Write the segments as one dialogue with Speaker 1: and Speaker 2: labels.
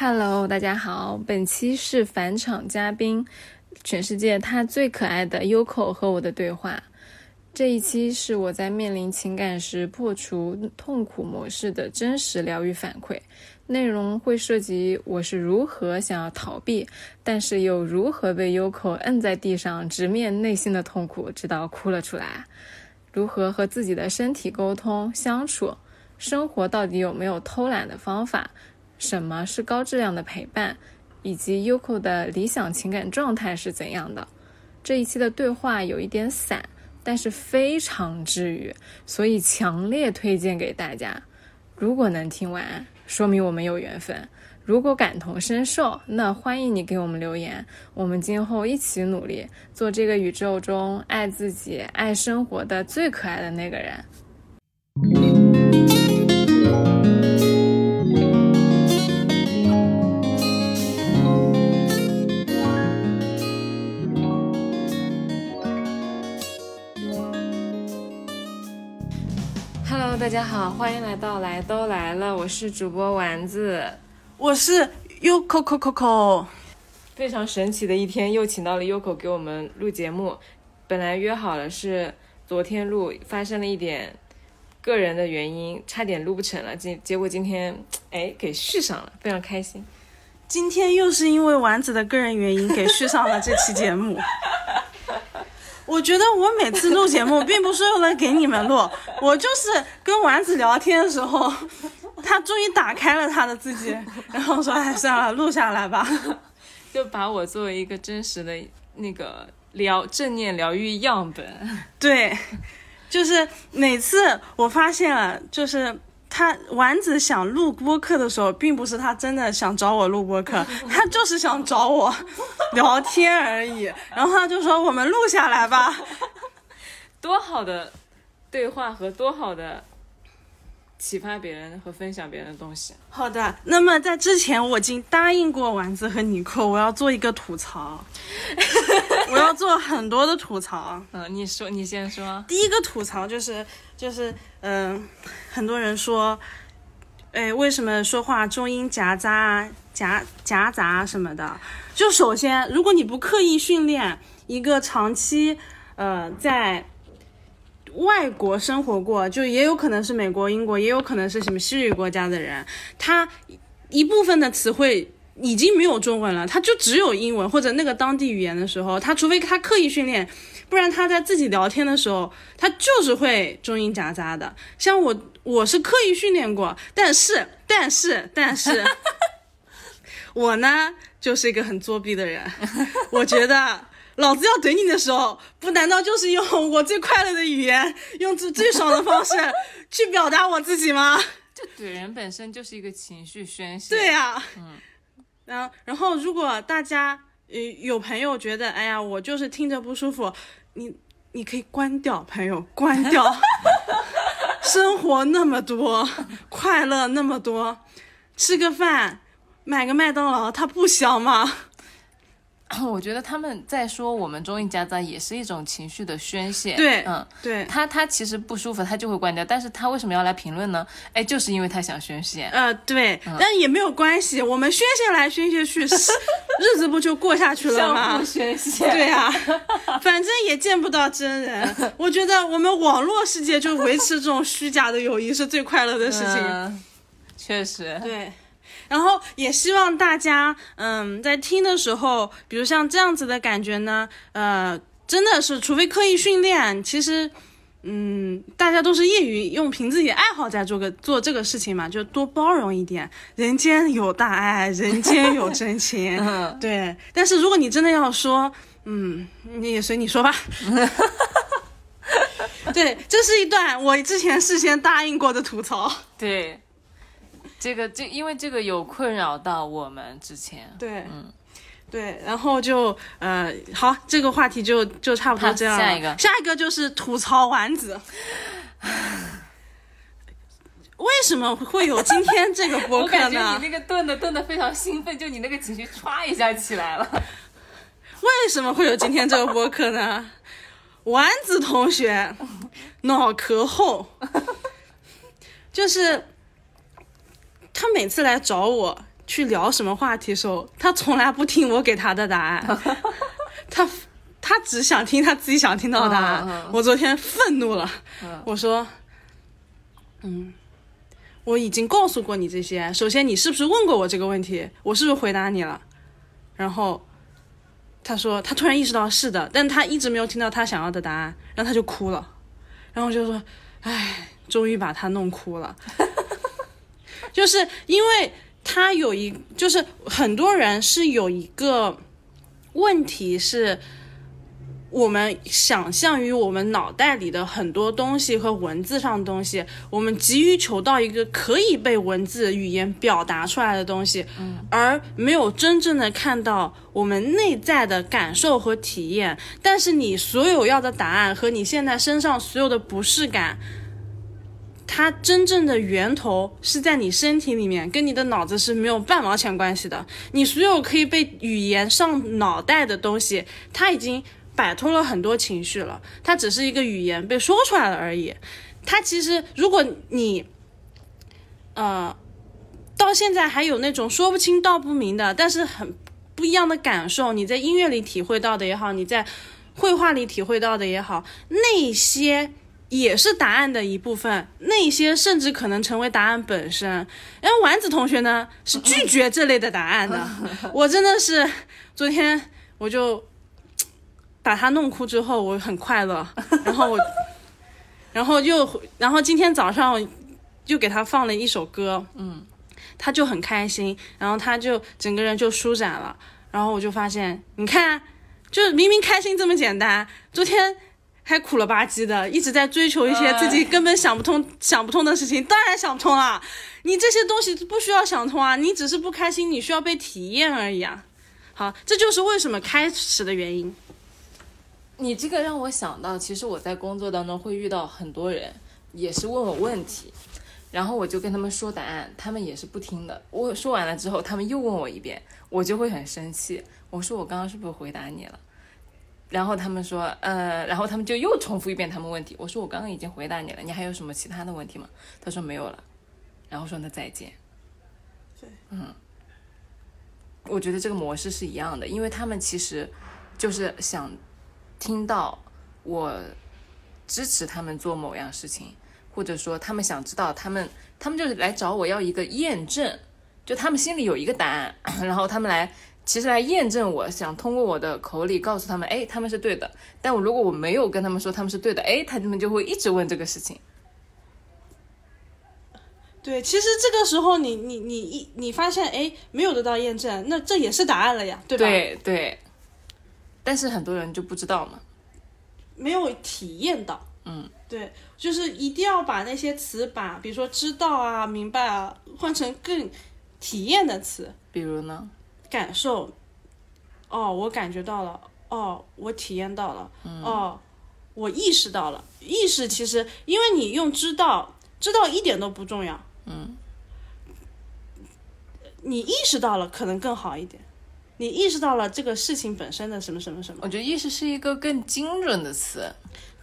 Speaker 1: Hello，大家好，本期是返场嘉宾，全世界他最可爱的 Yoko 和我的对话。这一期是我在面临情感时破除痛苦模式的真实疗愈反馈，内容会涉及我是如何想要逃避，但是又如何被 Yoko 摁在地上直面内心的痛苦，直到哭了出来，如何和自己的身体沟通相处，生活到底有没有偷懒的方法。什么是高质量的陪伴，以及 Yoko 的理想情感状态是怎样的？这一期的对话有一点散，但是非常治愈，所以强烈推荐给大家。如果能听完，说明我们有缘分；如果感同身受，那欢迎你给我们留言。我们今后一起努力，做这个宇宙中爱自己、爱生活的最可爱的那个人。大家好，欢迎来到来都来了，我是主播丸子，
Speaker 2: 我是 Yoko Coco。
Speaker 1: 非常神奇的一天，又请到了 Yoko 给我们录节目。本来约好了是昨天录，发生了一点个人的原因，差点录不成了。结结果今天哎给续上了，非常开心。
Speaker 2: 今天又是因为丸子的个人原因给续上了这期节目。我觉得我每次录节目并不是为了给你们录，我就是跟丸子聊天的时候，他终于打开了他的自己，然后说：“哎，算了，录下来吧。”
Speaker 1: 就把我作为一个真实的那个疗正念疗愈样本。
Speaker 2: 对，就是每次我发现了，就是。他丸子想录播客的时候，并不是他真的想找我录播客，他就是想找我 聊天而已。然后他就说：“我们录下来吧。”
Speaker 1: 多好的对话和多好的启发别人和分享别人的东西。
Speaker 2: 好的，那么在之前我已经答应过丸子和尼克，我要做一个吐槽，我要做很多的吐槽。
Speaker 1: 嗯，你说，你先说。
Speaker 2: 第一个吐槽就是。就是，嗯，很多人说，哎，为什么说话中音夹杂、夹夹杂什么的？就首先，如果你不刻意训练一个长期，呃，在外国生活过，就也有可能是美国、英国，也有可能是什么西语国家的人，他一部分的词汇已经没有中文了，他就只有英文或者那个当地语言的时候，他除非他刻意训练。不然他在自己聊天的时候，他就是会中英夹杂的。像我，我是刻意训练过，但是，但是，但是，我呢就是一个很作弊的人。我觉得老子要怼你的时候，不难道就是用我最快乐的语言，用最最爽的方式去表达我自己吗？
Speaker 1: 就怼人本身就是一个情绪宣泄。
Speaker 2: 对呀，嗯，然后，然后如果大家。呃，有朋友觉得，哎呀，我就是听着不舒服，你你可以关掉，朋友关掉。生活那么多，快乐那么多，吃个饭，买个麦当劳，它不香吗？
Speaker 1: 我觉得他们在说我们中英夹杂也是一种情绪的宣泄。
Speaker 2: 对，
Speaker 1: 嗯，
Speaker 2: 对
Speaker 1: 他他其实不舒服，他就会关掉。但是他为什么要来评论呢？哎，就是因为他想宣泄。
Speaker 2: 呃，对，但也没有关系，我们宣泄来宣泄去，日子不就过下去了吗？
Speaker 1: 宣泄。
Speaker 2: 对呀，反正也见不到真人。我觉得我们网络世界就维持这种虚假的友谊是最快乐的事情。
Speaker 1: 确实。
Speaker 2: 对。然后也希望大家，嗯，在听的时候，比如像这样子的感觉呢，呃，真的是，除非刻意训练，其实，嗯，大家都是业余，用凭自己爱好在做个做这个事情嘛，就多包容一点。人间有大爱，人间有真情，对。但是如果你真的要说，嗯，你也随你说吧。对，这是一段我之前事先答应过的吐槽。
Speaker 1: 对。这个这因为这个有困扰到我们之前，
Speaker 2: 对，嗯，对，然后就呃，好，这个话题就就差不多这样
Speaker 1: 下一个，
Speaker 2: 下一个就是吐槽丸子，为什么会有今天这个播客
Speaker 1: 呢？我感觉你那个顿的顿的非常兴奋，就你那个情绪唰一下起来了。
Speaker 2: 为什么会有今天这个播客呢？丸子同学脑壳厚，就是。他每次来找我，去聊什么话题的时候，他从来不听我给他的答案，他他只想听他自己想听到的答案。我昨天愤怒了，
Speaker 1: 嗯
Speaker 2: 我说，嗯，我已经告诉过你这些。首先，你是不是问过我这个问题？我是不是回答你了？然后他说他突然意识到是的，但他一直没有听到他想要的答案，然后他就哭了，然后我就说，唉，终于把他弄哭了，就是因为他有一，就是很多人是有一个问题是。我们想象于我们脑袋里的很多东西和文字上的东西，我们急于求到一个可以被文字语言表达出来的东西，嗯，而没有真正的看到我们内在的感受和体验。但是你所有要的答案和你现在身上所有的不适感，它真正的源头是在你身体里面，跟你的脑子是没有半毛钱关系的。你所有可以被语言上脑袋的东西，它已经。摆脱了很多情绪了，它只是一个语言被说出来了而已。它其实，如果你，呃，到现在还有那种说不清道不明的，但是很不一样的感受，你在音乐里体会到的也好，你在绘画里体会到的也好，那些也是答案的一部分，那些甚至可能成为答案本身。然后丸子同学呢是拒绝这类的答案的，我真的是昨天我就。把他弄哭之后，我很快乐，然后我，然后又，然后今天早上又给他放了一首歌，嗯，他就很开心，然后他就整个人就舒展了，然后我就发现，你看，就是明明开心这么简单，昨天还苦了吧唧的，一直在追求一些自己根本想不通、想不通的事情，当然想不通了。你这些东西不需要想通啊，你只是不开心，你需要被体验而已啊。好，这就是为什么开始的原因。
Speaker 1: 你这个让我想到，其实我在工作当中会遇到很多人，也是问我问题，然后我就跟他们说答案，他们也是不听的。我说完了之后，他们又问我一遍，我就会很生气。我说我刚刚是不是回答你了？然后他们说，呃，然后他们就又重复一遍他们问题。我说我刚刚已经回答你了，你还有什么其他的问题吗？他说没有了，然后说那再见。
Speaker 2: 对，
Speaker 1: 嗯，我觉得这个模式是一样的，因为他们其实就是想。听到我支持他们做某样事情，或者说他们想知道他们，他们就是来找我要一个验证，就他们心里有一个答案，然后他们来其实来验证我想通过我的口里告诉他们，哎，他们是对的。但我如果我没有跟他们说他们是对的，哎，他们就会一直问这个事情。
Speaker 2: 对，其实这个时候你你你一你发现哎没有得到验证，那这也是答案了呀，对吧？
Speaker 1: 对对。但是很多人就不知道嘛，
Speaker 2: 没有体验到，
Speaker 1: 嗯，
Speaker 2: 对，就是一定要把那些词，把比如说知道啊、明白啊，换成更体验的词，
Speaker 1: 比如呢，
Speaker 2: 感受，哦，我感觉到了，哦，我体验到了，哦，我意识到了，意识其实因为你用知道，知道一点都不重要，
Speaker 1: 嗯，
Speaker 2: 你意识到了可能更好一点。你意识到了这个事情本身的什么什么什么？
Speaker 1: 我觉得意识是一个更精准的词。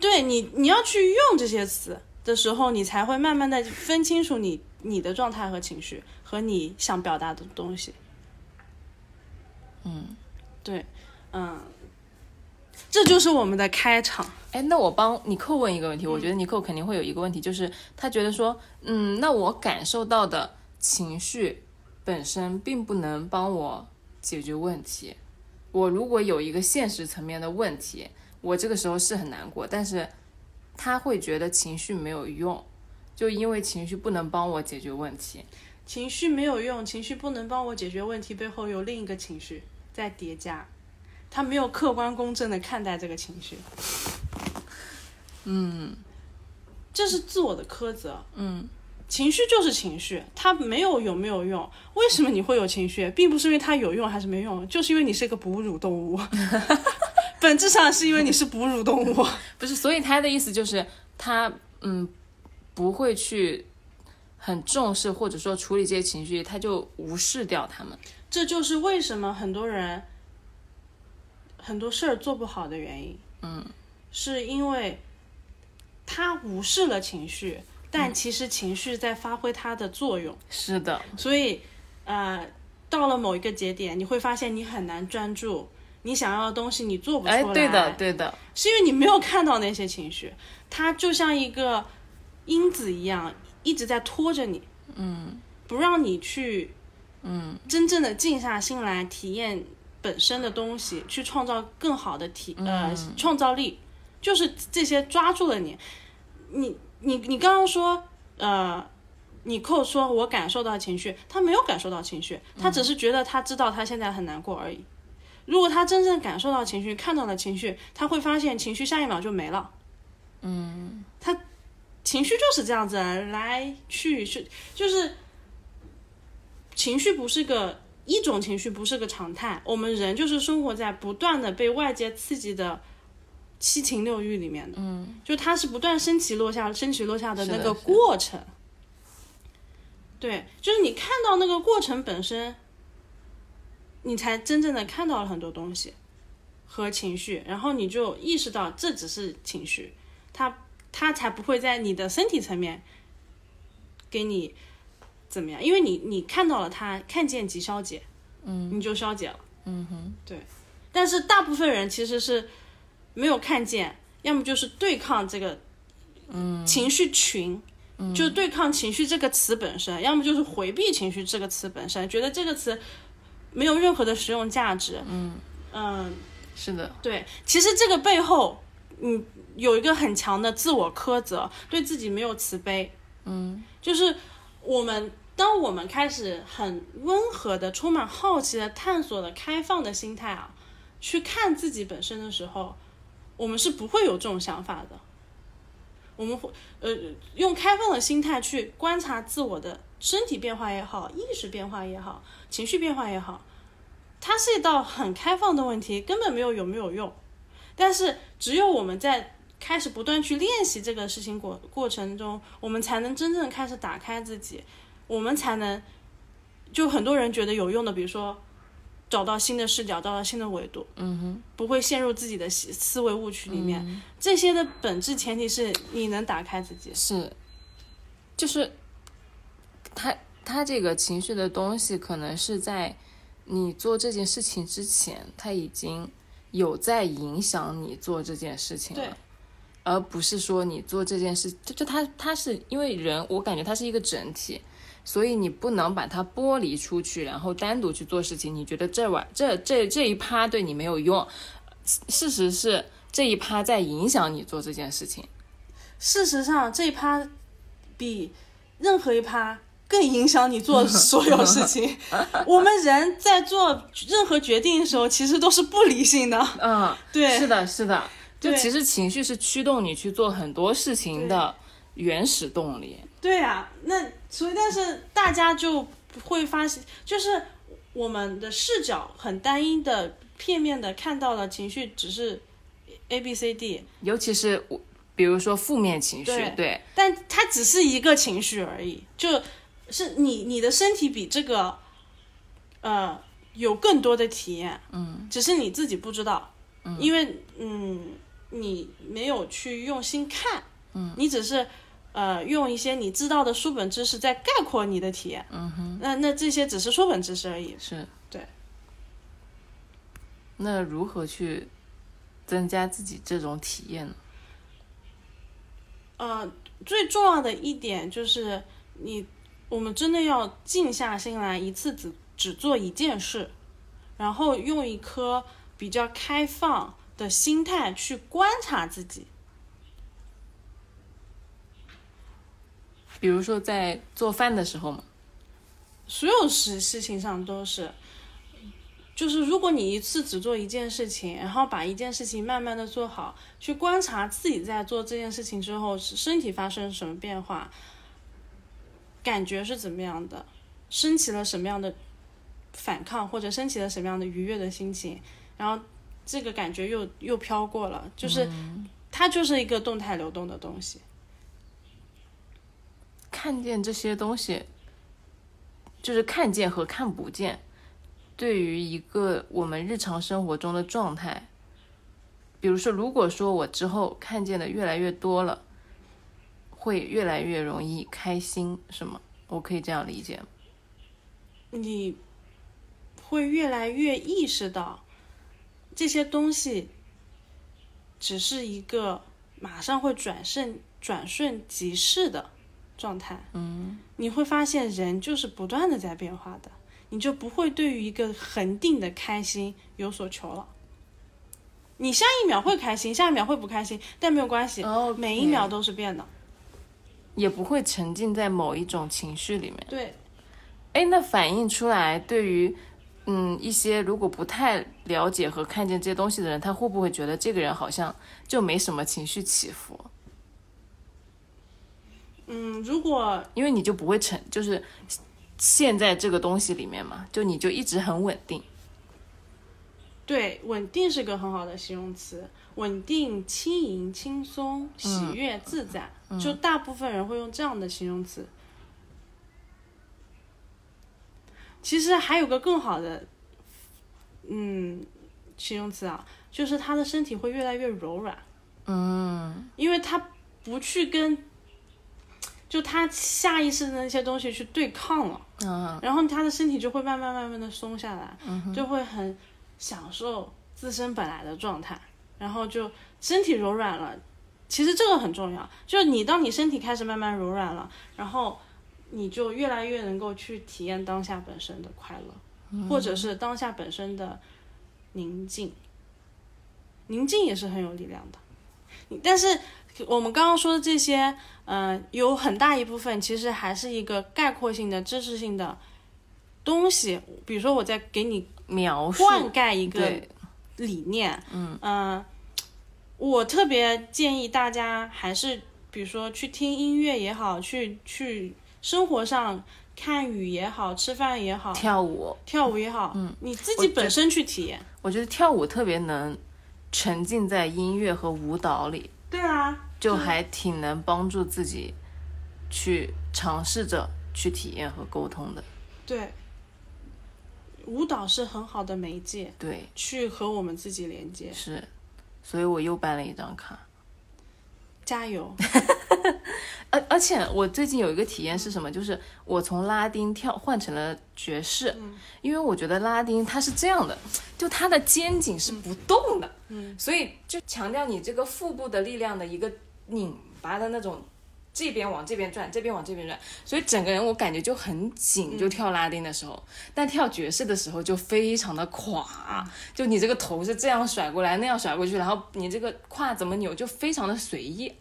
Speaker 2: 对你，你要去用这些词的时候，你才会慢慢的分清楚你你的状态和情绪和你想表达的东西。
Speaker 1: 嗯，
Speaker 2: 对，嗯，这就是我们的开场。
Speaker 1: 哎，那我帮尼寇问一个问题，我觉得尼寇肯定会有一个问题，就是他觉得说，嗯，那我感受到的情绪本身并不能帮我。解决问题，我如果有一个现实层面的问题，我这个时候是很难过，但是他会觉得情绪没有用，就因为情绪不能帮我解决问题，
Speaker 2: 情绪没有用，情绪不能帮我解决问题，背后有另一个情绪在叠加，他没有客观公正的看待这个情绪，
Speaker 1: 嗯，
Speaker 2: 这是自我的苛责，
Speaker 1: 嗯。
Speaker 2: 情绪就是情绪，它没有有没有用？为什么你会有情绪？并不是因为它有用还是没用，就是因为你是一个哺乳动物，本质上是因为你是哺乳动物。
Speaker 1: 不是，所以他的意思就是他嗯不会去很重视或者说处理这些情绪，他就无视掉他们。
Speaker 2: 这就是为什么很多人很多事儿做不好的原因。
Speaker 1: 嗯，
Speaker 2: 是因为他无视了情绪。但其实情绪在发挥它的作用，
Speaker 1: 是的，
Speaker 2: 所以，呃，到了某一个节点，你会发现你很难专注，你想要的东西你做不出来。
Speaker 1: 哎，对的，对的，
Speaker 2: 是因为你没有看到那些情绪，它就像一个因子一样，一直在拖着你，
Speaker 1: 嗯
Speaker 2: 不让你去
Speaker 1: 嗯
Speaker 2: 真正的静下心来体验本身的东西，去创造更好的体呃
Speaker 1: 嗯
Speaker 2: 创造力，就是这些抓住了你。你你你刚刚说呃，你扣说我感受到情绪，他没有感受到情绪，他只是觉得他知道他现在很难过而已。如果他真正感受到情绪，看到了情绪，他会发现情绪下一秒就没了。
Speaker 1: 嗯他
Speaker 2: 情绪就是这样子来去去，就是情绪不是个一种情绪不是个常态，我们人就是生活在不断的被外界刺激的七情六欲里面的，
Speaker 1: 嗯，
Speaker 2: 就它是不断升起落下、升起落下的那个过程。对，就是你看到那个过程本身，你才真正的看到了很多东西和情绪，然后你就意识到这只是情绪，它它才不会在你的身体层面给你怎么样，因为你你看到了他，看见即消解，嗯，你就消解了，
Speaker 1: 嗯哼，
Speaker 2: 对。但是大部分人其实是没有看见，要么就是对抗这个，嗯，情绪群，就对抗情绪这个词本身，要么就是回避情绪这个词本身，觉得这个词没有任何的实用价值，嗯。嗯。
Speaker 1: 是的，
Speaker 2: 对，其实这个背后，嗯，有一个很强的自我苛责，对自己没有慈悲。
Speaker 1: 嗯，
Speaker 2: 就是我们当我们开始很温和的、充满好奇的、探索的、开放的心态啊，去看自己本身的时候，我们是不会有这种想法的。我们会呃用开放的心态去观察自我的身体变化也好，意识变化也好，情绪变化也好，它是一道很开放的问题，根本没有有没有用。但是只有我们在开始不断去练习这个事情过过程中，我们才能真正开始打开自己，我们才能就很多人觉得有用的，比如说找到新的视角，找到新的维度，
Speaker 1: 嗯哼，
Speaker 2: 不会陷入自己的思思维误区里面。这些的本质前提是你能打开自己。
Speaker 1: 是，就是他他这个情绪的东西，可能是在你做这件事情之前，他已经有在影响你做这件事情
Speaker 2: 对
Speaker 1: 了。而不是说你做这件事，就就他他是因为人，我感觉他是一个整体，所以你不能把它剥离出去，然后单独去做事情。你觉得这晚这这这一趴对你没有用，事实是这一趴在影响你做这件事情。
Speaker 2: 事实上，这一趴比任何一趴更影响你做 所有事情。我们人在做任何决定的时候，其实都是不理性的。
Speaker 1: 嗯，
Speaker 2: 对
Speaker 1: 是的，是的。就其实情绪是驱动你去做很多事情的原始动力。
Speaker 2: 对啊，那所以但是大家就会发现，就是我们的视角很单一的、片面的看到了情绪只是 A B C D，
Speaker 1: 尤其是我，比如说负面情绪，
Speaker 2: 对
Speaker 1: 对，
Speaker 2: 但它只是一个情绪而已，就是你你的身体比这个呃有更多的体验，
Speaker 1: 嗯，
Speaker 2: 只是你自己不知道，嗯，因为嗯你没有去用心看，嗯，你只是呃用一些你知道的书本知识在概括你的体验，
Speaker 1: 嗯哼，
Speaker 2: 那那这些只是书本知识而已，
Speaker 1: 是，
Speaker 2: 对。
Speaker 1: 那如何去增加自己这种体验呢？
Speaker 2: 呃，最重要的一点就是你，我们真的要静下心来，一次只只做一件事，然后用一颗比较开放的心态去观察自己。
Speaker 1: 比如说在做饭的时候嘛，
Speaker 2: 所有事事情上都是，就是如果你一次只做一件事情，然后把一件事情慢慢的做好，去观察自己在做这件事情之后身体发生什么变化，感觉是怎么样的，升起了什么样的反抗，或者升起了什么样的愉悦的心情，然后这个感觉又又飘过了，就是、它就是一个动态流动的东西。
Speaker 1: 看见这些东西，就是看见和看不见，对于一个我们日常生活中的状态，比如说，如果说我之后看见的越来越多了，会越来越容易开心，是吗？我可以这样理解吗？
Speaker 2: 你会越来越意识到，这些东西只是一个马上会转瞬转瞬即逝的状态。
Speaker 1: 嗯，
Speaker 2: 你会发现人就是不断的在变化的，你就不会对于一个恒定的开心有所求了。你下一秒会开心，下一秒会不开心，但没有关系
Speaker 1: 哦
Speaker 2: 每一秒都是变的。
Speaker 1: 也不会沉浸在某一种情绪里面。
Speaker 2: 对，
Speaker 1: 哎，那反映出来对于嗯一些如果不太了解和看见这些东西的人，他会不会觉得这个人好像就没什么情绪起伏？
Speaker 2: 嗯，如果
Speaker 1: 因为你就不会沉，就是陷在这个东西里面嘛，就你就一直很稳定。
Speaker 2: 对，稳定是个很好的形容词，稳定、轻盈、轻松、喜悦、自在，就大部分人会用这样的形容词。其实还有个更好的，嗯，形容词啊，就是他的身体会越来越柔软，
Speaker 1: 嗯
Speaker 2: 因为他不去跟，就他下意识的那些东西去对抗了。
Speaker 1: 嗯
Speaker 2: 然后他的身体就会慢慢慢慢的松下来，就会很享受自身本来的状态，然后就身体柔软了。其实这个很重要，就是你当你身体开始慢慢柔软了，然后你就越来越能够去体验当下本身的快乐，或者是当下本身的宁静。宁静也是很有力量的，但是我们刚刚说的这些，嗯、有很大一部分其实还是一个概括性的、知识性的东西。比如说，我在给你
Speaker 1: 描述
Speaker 2: 灌溉一个，理念，嗯、我特别建议大家还是，比如说去听音乐也好，去去生活上看雨也好，吃饭也好，
Speaker 1: 跳舞，
Speaker 2: 跳舞也好，嗯，你自己本身去体验。
Speaker 1: 我觉得跳舞特别能沉浸在音乐和舞蹈里，
Speaker 2: 对啊，
Speaker 1: 就还挺能帮助自己去尝试着去体验和沟通的。
Speaker 2: 对，舞蹈是很好的媒介，
Speaker 1: 对，
Speaker 2: 去和我们自己连接。
Speaker 1: 是，所以我又办了一张卡。
Speaker 2: 加油！
Speaker 1: 而而且我最近有一个体验是什么？就是我从拉丁跳换成了爵士，因为我觉得拉丁它是这样的，就它的肩颈是不动的，嗯，所以就强调你这个腹部的力量的一个拧巴的那种，这边往这边转，这边往这边转，所以整个人我感觉就很紧，就跳拉丁的时候，但跳爵士的时候就非常的垮，就你这个头是这样甩过来，那样甩过去，然后你这个胯怎么扭就非常的随意。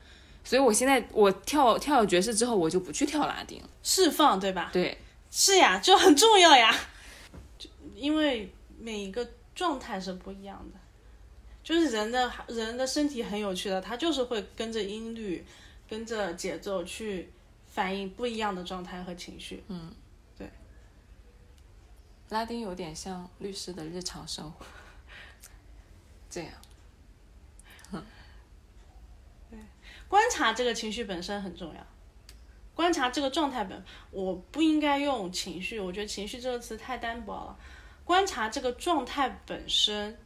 Speaker 1: 所以我现在我跳跳了爵士之后，我就不去跳拉丁了。
Speaker 2: 释放，对吧？
Speaker 1: 对，
Speaker 2: 是呀，就很重要呀。就因为每一个状态是不一样的，就是人的人的身体很有趣的，它就是会跟着音律、跟着节奏去反映不一样的状态和情绪。
Speaker 1: 嗯，对拉丁有点像律师的日常生活，这样。
Speaker 2: 观察这个情绪本身很重要，观察这个状态本，我不应该用情绪，我觉得情绪这个词太单薄了。观察这个状态本身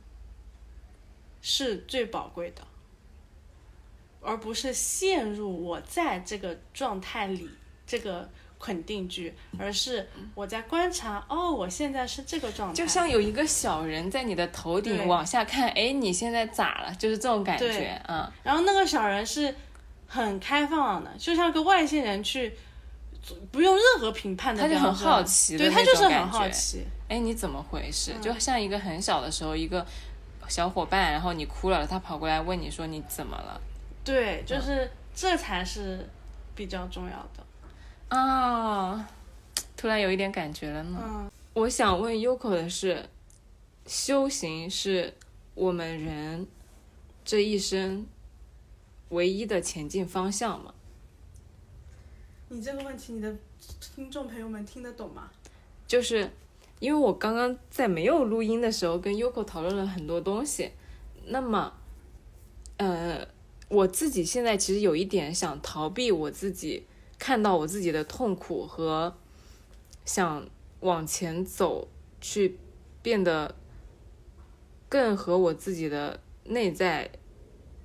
Speaker 2: 是最宝贵的，而不是陷入我在这个状态里这个肯定句，而是我在观察，哦，我现在是这个状态，
Speaker 1: 就像有一个小人在你的头顶往下看，哎，你现在咋了？就是这种感
Speaker 2: 对
Speaker 1: 觉，嗯，
Speaker 2: 然后那个小人是很开放的，就像个外星人去，不用任何评判的
Speaker 1: 他就很好奇的
Speaker 2: 对他就是很好奇，
Speaker 1: 哎，你怎么回事？
Speaker 2: 嗯
Speaker 1: 就像一个很小的时候，一个小伙伴，然后你哭了，他跑过来问你说你怎么了？
Speaker 2: 对，就是这才是比较重要的。
Speaker 1: 啊，突然有一点感觉了呢。
Speaker 2: 嗯，
Speaker 1: 我想问 Yoko 的是，修行是我们人这一生唯一的前进方向吗？
Speaker 2: 你这个问题，你的听众朋友们听得懂吗？
Speaker 1: 就是因为我刚刚在没有录音的时候跟 Yoko 讨论了很多东西，那么，呃，我自己现在其实有一点想逃避我自己看到我自己的痛苦和想往前走，去变得更和我自己的内在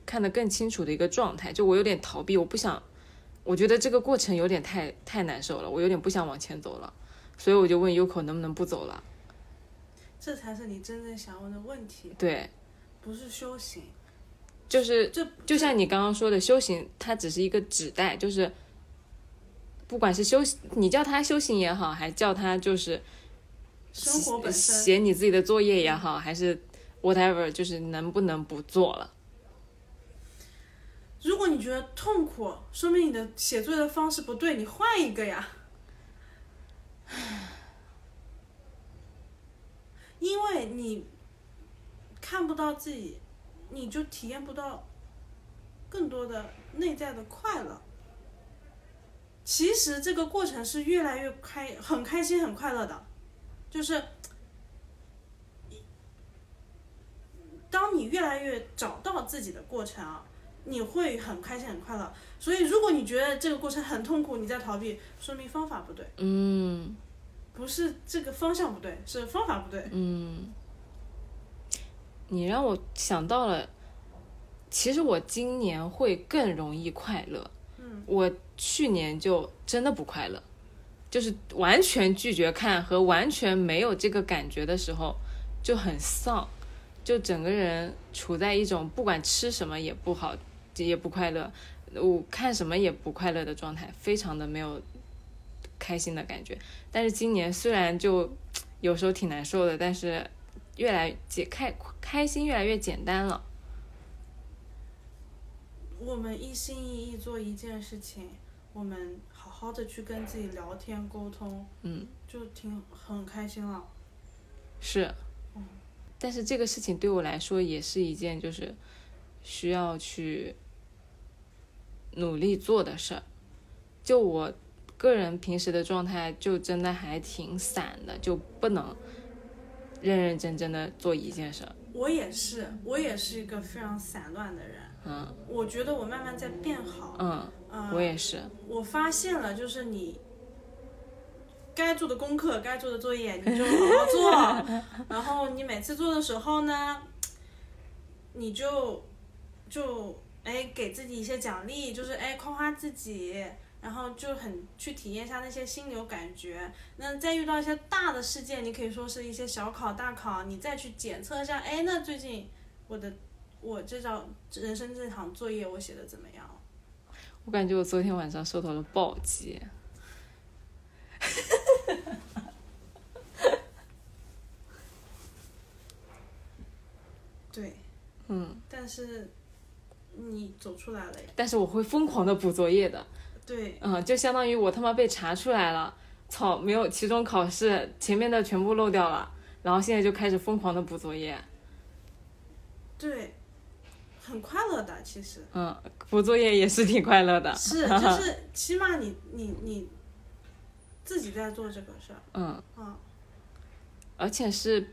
Speaker 1: 看得更清楚的一个状态。就我有点逃避，我不想，我觉得这个过程有点太太难受了，我有点不想往前走了。所以我就问 Yoko 能不能不走了？
Speaker 2: 这才是你真正想问的问题，
Speaker 1: 对，
Speaker 2: 不是修行。
Speaker 1: 就是
Speaker 2: 这
Speaker 1: 就像你刚刚说的，修行它只是一个指代，就是不管是修，你叫它修行也好，还叫它就是
Speaker 2: 生活本身，
Speaker 1: 写你自己的作业也好，还是 whatever，就是能不能不做了？
Speaker 2: 如果你觉得痛苦，说明你的写作业的方式不对，你换一个呀。因为你看不到自己，你就体验不到更多的内在的快乐。其实这个过程是越来越开，很开心、很快乐的，就是当你越来越找到自己的过程啊，你会很开心、很快乐。所以，如果你觉得这个过程很痛苦，你在逃避，说明方法不对，
Speaker 1: 嗯
Speaker 2: 不是这个方向不对，是方法不对。
Speaker 1: 嗯，你让我想到了，其实我今年会更容易快乐。
Speaker 2: 嗯，
Speaker 1: 我去年就真的不快乐，就是完全拒绝看和完全没有这个感觉的时候，就很丧，就整个人处在一种不管吃什么也不好，也不快乐，我看什么也不快乐的状态，非常的没有开心的感觉。但是今年虽然就 有时候挺难受的，但是越来解开开心越来越简单了。
Speaker 2: 我们一心一意做一件事情，我们好好的去跟自己聊天沟通，
Speaker 1: 嗯，
Speaker 2: 就挺很开心了。
Speaker 1: 是，嗯但是这个事情对我来说也是一件就是需要去努力做的事儿。就我个人平时的状态，就真的还挺散的，就不能认认真真的做一件事。
Speaker 2: 我也是，我也是一个非常散乱的人。
Speaker 1: 嗯
Speaker 2: 我觉得我慢慢在变好。
Speaker 1: 嗯，
Speaker 2: 嗯、
Speaker 1: 我也是。
Speaker 2: 我发现了，就是你该做的功课、该做的作业，你就好好做。然后你每次做的时候呢，你就就哎给自己一些奖励，就是哎夸夸自己，然后就很去体验一下那些心流感觉。那再遇到一些大的事件，你可以说是一些小考、大考，你再去检测一下，哎，那最近我的我这道人生这场作业我写的怎么样？
Speaker 1: 我感觉我昨天晚上受到了暴击。
Speaker 2: 对，
Speaker 1: 嗯，
Speaker 2: 但是你走出来了呀。
Speaker 1: 但是我会疯狂的补作业的。
Speaker 2: 对，
Speaker 1: 嗯，就相当于我他妈被查出来了，操，没有期中考试，前面的全部漏掉了，然后现在就开始疯狂的补作业。
Speaker 2: 对，很快乐的，其实
Speaker 1: 嗯，补作业也是挺快乐的。
Speaker 2: 是就是起码你你你自己在做这个事儿，
Speaker 1: 嗯，
Speaker 2: 嗯，
Speaker 1: 而且是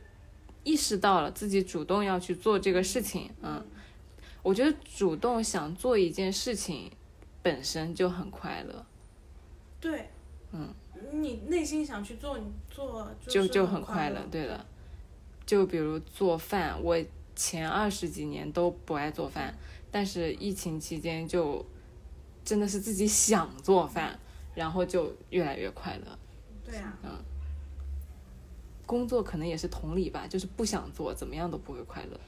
Speaker 1: 意识到了自己主动要去做这个事情。嗯，我觉得主动想做一件事情本身就很快乐，
Speaker 2: 对，
Speaker 1: 嗯，
Speaker 2: 你内心想去做，你做
Speaker 1: 就是就
Speaker 2: 很
Speaker 1: 很快
Speaker 2: 乐，
Speaker 1: 对的。就比如做饭，我前二十几年都不爱做饭，但是疫情期间就真的是自己想做饭，然后就越来越快乐。
Speaker 2: 对呀、
Speaker 1: 工作可能也是同理吧，就是不想做，怎么样都不会快乐。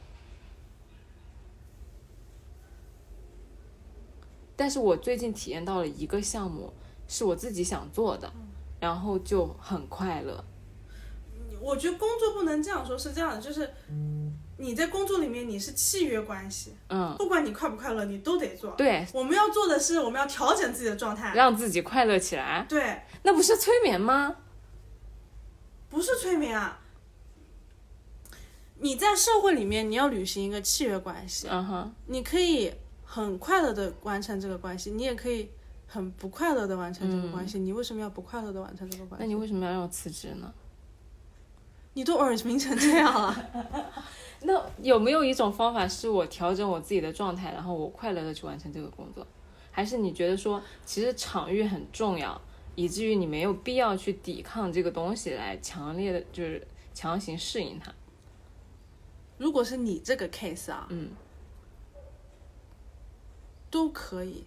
Speaker 1: 但是我最近体验到了一个项目，是我自己想做的，然后就很快乐。
Speaker 2: 我觉得工作不能这样说，是这样的，就是你在工作里面你是契约关系，
Speaker 1: 嗯，
Speaker 2: 不管你快不快乐，你都得做。
Speaker 1: 对，
Speaker 2: 我们要做的是，我们要调整自己的状态。
Speaker 1: 让自己快乐起来，
Speaker 2: 对，
Speaker 1: 那不是催眠吗？
Speaker 2: 不是催眠啊。你在社会里面，你要履行一个契约关系，
Speaker 1: 嗯哼，
Speaker 2: 你可以很快乐的完成这个关系，你也可以很不快乐的完成这个关系。你为什么要不快乐的完成这个关系？
Speaker 1: 那你为什么要让我辞职呢？
Speaker 2: 你都耳鸣成这样了，
Speaker 1: 那有没有一种方法是我调整我自己的状态，然后我快乐的去完成这个工作？还是你觉得说，其实场域很重要，以至于你没有必要去抵抗这个东西来强烈的，就是强行适应它？
Speaker 2: 如果是你这个 case 啊，
Speaker 1: 嗯，
Speaker 2: 都可以。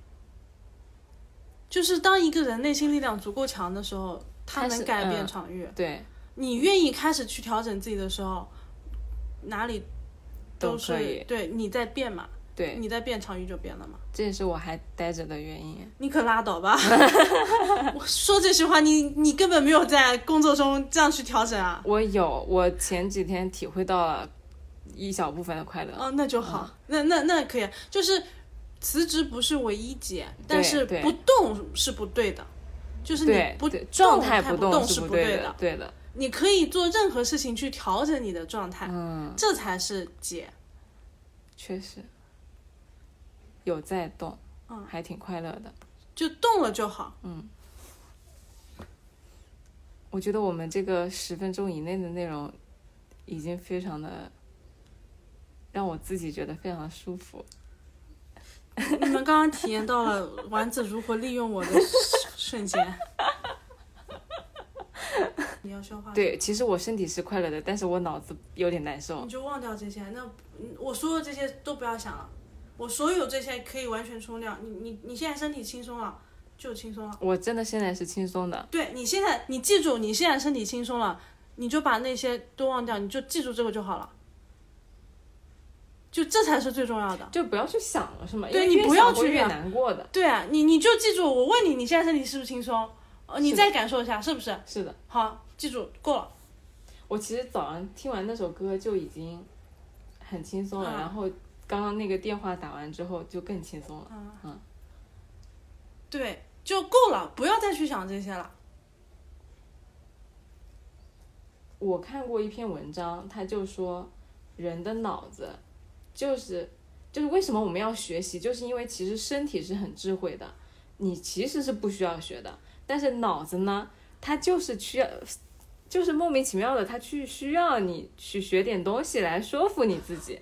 Speaker 2: 就是当一个人内心力量足够强的时候，他能改变
Speaker 1: 嗯
Speaker 2: 场域。
Speaker 1: 对，
Speaker 2: 你愿意开始去调整自己的时候，哪里都是
Speaker 1: 可以。
Speaker 2: 对你在变嘛，
Speaker 1: 对，
Speaker 2: 你在变，场域就变了嘛。
Speaker 1: 这也是我还待着的原因。
Speaker 2: 你可拉倒吧！我说这句话，你你根本没有在工作中这样去调整啊。
Speaker 1: 我有，我前几天体会到了一小部分的快乐。
Speaker 2: 哦，那就好，那那那可以，就是辞职不是唯一解，但是不动是不对的，就是你，不
Speaker 1: 状态
Speaker 2: 不
Speaker 1: 动
Speaker 2: 是
Speaker 1: 不对
Speaker 2: 的。
Speaker 1: 对的，
Speaker 2: 你可以做任何事情去调整你的状态，
Speaker 1: 嗯，
Speaker 2: 这才是解。
Speaker 1: 确实有在动，
Speaker 2: 嗯
Speaker 1: 还挺快乐的。
Speaker 2: 就动了就好。
Speaker 1: 嗯我觉得我们这个十分钟以内的内容，已经非常的让我自己觉得非常舒服。
Speaker 2: 你们刚刚体验到了丸子如何利用我的瞬间。你要消化，
Speaker 1: 对，其实我身体是快乐的，但是我脑子有点难受
Speaker 2: 你。就忘掉这些。那嗯我所有这些都不要想了，我所有这些可以完全冲掉。你你你现在身体轻松了，就轻松了。
Speaker 1: 我真的现在是轻松的，
Speaker 2: 对你现在，你记住，你现在身体轻松了，你就把那些都忘掉，你就记住这个就好了。就这才是最重要的。
Speaker 1: 就不要去想了，是吗？
Speaker 2: 对你不要去越
Speaker 1: 难过的。
Speaker 2: 对啊，你你就记住，我问你，你现在身体是不是轻松？呃，你再感受一下，是不是？
Speaker 1: 是的，
Speaker 2: 好，记住，够了。
Speaker 1: 我其实早上听完那首歌就已经很轻松了，
Speaker 2: 嗯
Speaker 1: 然后刚刚那个电话打完之后就更轻松了。嗯
Speaker 2: 对，就够了，不要再去想这些了。
Speaker 1: 我看过一篇文章，他就说人的脑子就是就是为什么我们要学习，就是因为其实身体是很智慧的，你其实是不需要学的，但是脑子呢，它就是需要。就是莫名其妙的，它去需要你去学点东西来说服你自己。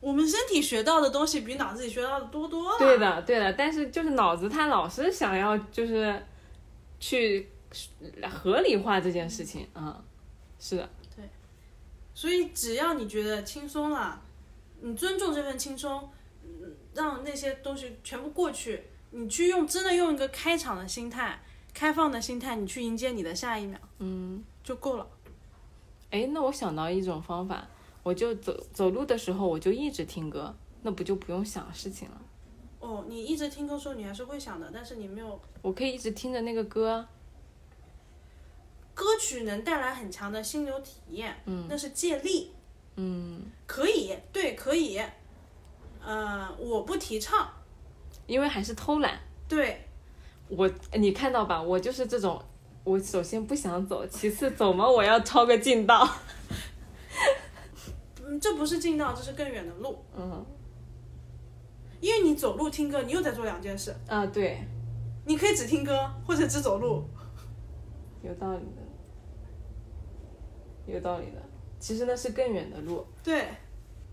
Speaker 2: 我们身体学到的东西比脑子里学到的多多了。
Speaker 1: 对的，对的，但是就是脑子它老是想要就是去合理化这件事情，嗯，是的，
Speaker 2: 所以只要你觉得轻松了，你尊重这份轻松，嗯让那些东西全部过去，你去用真的用一个开场的心态、开放的心态，你去迎接你的下一秒，
Speaker 1: 嗯，
Speaker 2: 就够了。
Speaker 1: 哎，那我想到一种方法，我就走走路的时候我就一直听歌，那不就不用想事情了？
Speaker 2: 哦，你一直听歌的时候，你还是会想的，但是你没有
Speaker 1: 我可以一直听着那个歌，
Speaker 2: 歌曲能带来很强的心流体验，
Speaker 1: 嗯
Speaker 2: 那是借力，
Speaker 1: 嗯，
Speaker 2: 可以，对，可以，呃，我不提倡，
Speaker 1: 因为还是偷懒。
Speaker 2: 对，
Speaker 1: 我你看到吧，我就是这种，我首先不想走，其次走嘛，我要抄个近道。
Speaker 2: 嗯，这不是近道，这是更远的路，
Speaker 1: 嗯。
Speaker 2: 因为你走路听歌，你又在做两件事，
Speaker 1: 啊，对，
Speaker 2: 你可以只听歌或者只走路，
Speaker 1: 有道理的，有道理的。其实那是更远的路，
Speaker 2: 对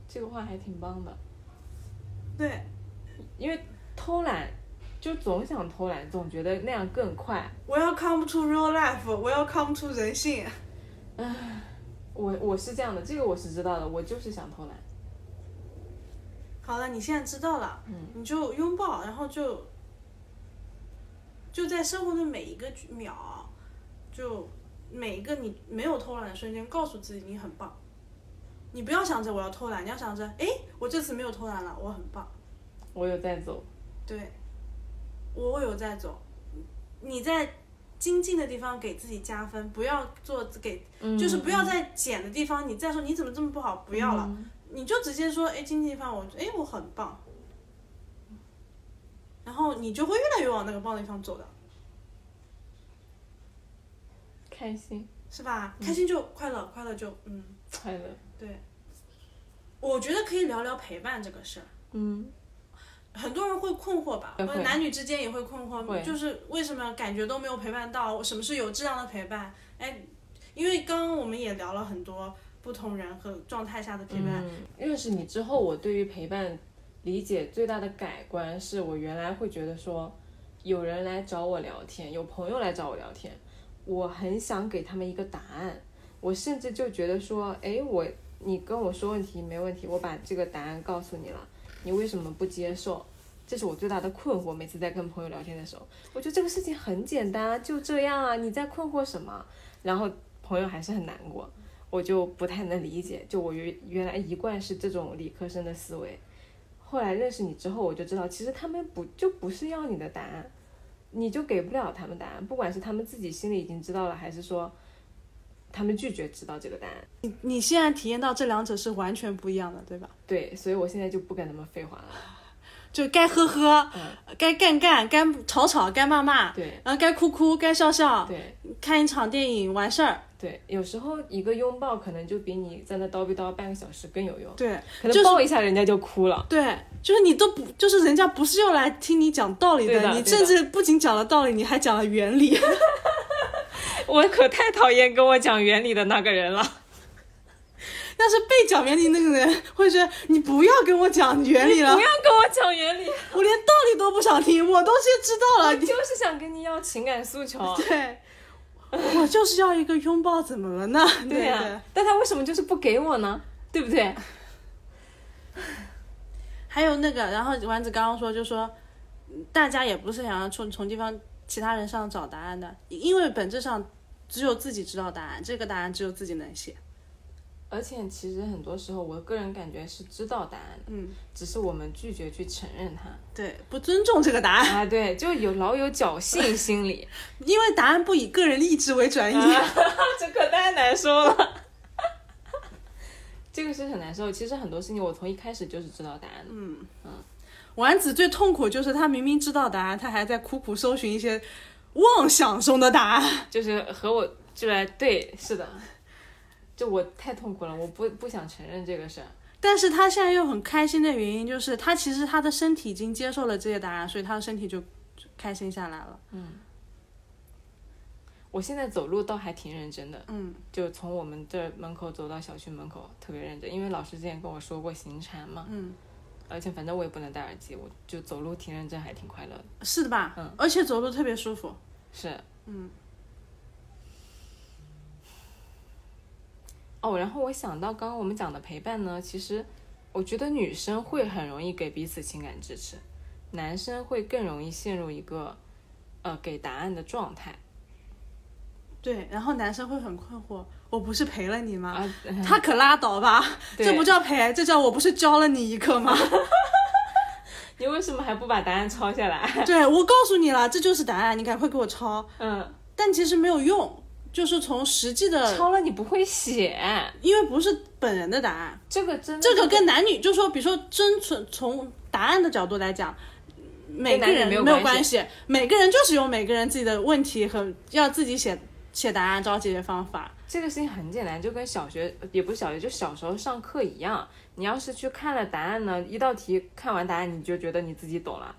Speaker 1: 这个话还挺棒的。
Speaker 2: 对，
Speaker 1: 因为偷懒，就总想偷懒，总觉得那样更快。
Speaker 2: 我要 come to real life，我要 come to 人性，唉
Speaker 1: 我我是这样的，这个我是知道的，我就是想偷懒。
Speaker 2: 好了，你现在知道了，嗯你就拥抱，然后就就在生活的每一个秒，就每一个你没有偷懒的瞬间，告诉自己你很棒。你不要想着我要偷懒，你要想着，哎，我这次没有偷懒了，我很棒。
Speaker 1: 我有在走，
Speaker 2: 对，我有在走，你在精进的地方给自己加分，不要做给，
Speaker 1: 嗯
Speaker 2: 就是不要在减的地方，你再说你怎么这么不好，不要了。
Speaker 1: 嗯
Speaker 2: 你就直接说，哎，精进地方我，哎，我很棒，然后你就会越来越往那个棒的地方走的，
Speaker 1: 开心
Speaker 2: 是吧？开心就快乐，快乐就嗯，
Speaker 1: 快乐，
Speaker 2: 对。我觉得可以聊聊陪伴这个事儿。
Speaker 1: 嗯，
Speaker 2: 很多人会困惑吧，男女之间也会困惑，
Speaker 1: 会
Speaker 2: 就是为什么感觉都没有陪伴到？什么是有质量的陪伴？哎，因为刚刚我们也聊了很多不同人和状态下的陪伴，
Speaker 1: 嗯，认识你之后，我对于陪伴理解最大的改观，是我原来会觉得说，有人来找我聊天，有朋友来找我聊天，我很想给他们一个答案，我甚至就觉得说，哎，我你跟我说问题没问题，我把这个答案告诉你了，你为什么不接受？这是我最大的困惑。每次在跟朋友聊天的时候，我觉得这个事情很简单啊，就这样啊，你在困惑什么？然后朋友还是很难过，我就不太能理解，就我原原来一贯是这种理科生的思维，后来认识你之后，我就知道其实他们不就不是要你的答案，你就给不了他们答案，不管是他们自己心里已经知道了，还是说他们拒绝知道这个答案。
Speaker 2: 你你现在体验到这两者是完全不一样的，对吧？
Speaker 1: 对，所以我现在就不跟他们废话了。
Speaker 2: 就该喝喝，
Speaker 1: 嗯，
Speaker 2: 该干干，该吵吵，该骂骂，
Speaker 1: 对
Speaker 2: 然后该哭哭，该笑笑，
Speaker 1: 对
Speaker 2: 看一场电影完事儿。
Speaker 1: 对，有时候一个拥抱可能就比你在那叨逼叨半个小时更有用，
Speaker 2: 对
Speaker 1: 可能抱一下人家就哭了。
Speaker 2: 对，就是你都不，就是人家不是用来听你讲道理
Speaker 1: 的对的
Speaker 2: 甚至不仅讲了道理，你还讲了原理。
Speaker 1: 我可太讨厌跟我讲原理的那个人了。
Speaker 2: 要是被讲原理那个人，会觉得你不要跟我讲原理了
Speaker 1: 不，要跟我讲原理，
Speaker 2: 我连道理都不想听，我都先知道了。你
Speaker 1: 就是想跟你要情感诉求。
Speaker 2: 对，我就是要一个拥抱，怎么了呢？
Speaker 1: 对呀、
Speaker 2: 对
Speaker 1: 但他为什么就是不给我呢？对不对？
Speaker 2: 还有那个，然后丸子刚刚说，就说嗯大家也不是想要从从地方其他人上找答案的，因为本质上只有自己知道答案，这个答案只有自己能写。
Speaker 1: 而且其实很多时候，我个人感觉是知道答案的，
Speaker 2: 嗯，
Speaker 1: 只是我们拒绝去承认它。
Speaker 2: 对，不尊重这个答案，
Speaker 1: 啊，对，就有老有侥幸 心理，
Speaker 2: 因为答案不以个人意志为转移。
Speaker 1: 这可太难受了。这个是很难受。其实很多事情我从一开始就是知道答案的。
Speaker 2: 嗯丸子最痛苦就是他明明知道答案，他还在苦苦搜寻一些妄想中的答案。
Speaker 1: 就是和我就来对，是的，就我太痛苦了，我不不想承认这个事儿。
Speaker 2: 但是他现在又很开心的原因就是，他其实他的身体已经接受了这些答案，所以他的身体就就开心下来了。
Speaker 1: 嗯我现在走路倒还挺认真的，
Speaker 2: 嗯，
Speaker 1: 就从我们这门口走到小区门口，特别认真，因为老师之前跟我说过行禅嘛，
Speaker 2: 嗯，
Speaker 1: 而且反正我也不能戴耳机，我就走路挺认真，还挺快乐的。
Speaker 2: 是的吧？
Speaker 1: 嗯，
Speaker 2: 而且走路特别舒服。
Speaker 1: 是，
Speaker 2: 嗯。
Speaker 1: 哦，然后我想到刚刚我们讲的陪伴呢，其实我觉得女生会很容易给彼此情感支持，男生会更容易陷入一个呃给答案的状态
Speaker 2: 对，然后男生会很困惑，我不是陪了你吗？
Speaker 1: 啊。
Speaker 2: 他可拉倒吧，这不叫陪，这叫我不是教了你一课吗？
Speaker 1: 你为什么还不把答案抄下来？
Speaker 2: 对我告诉你了，这就是答案，你赶快给我抄。
Speaker 1: 嗯，
Speaker 2: 但其实没有用，就是从实际的，
Speaker 1: 抄了你不会写，
Speaker 2: 因为不是本人的答案，
Speaker 1: 这个真的
Speaker 2: 这个跟男女，就说比如说真纯从答案的角度来讲。每个人没有
Speaker 1: 关
Speaker 2: 系，每个人就是有每个人自己的问题和要自己写写答案，找解决方法。
Speaker 1: 这个事情很简单，就跟小学也不是小学，就小时候上课一样。你要是去看了答案呢，一道题看完答案你就觉得你自己懂了，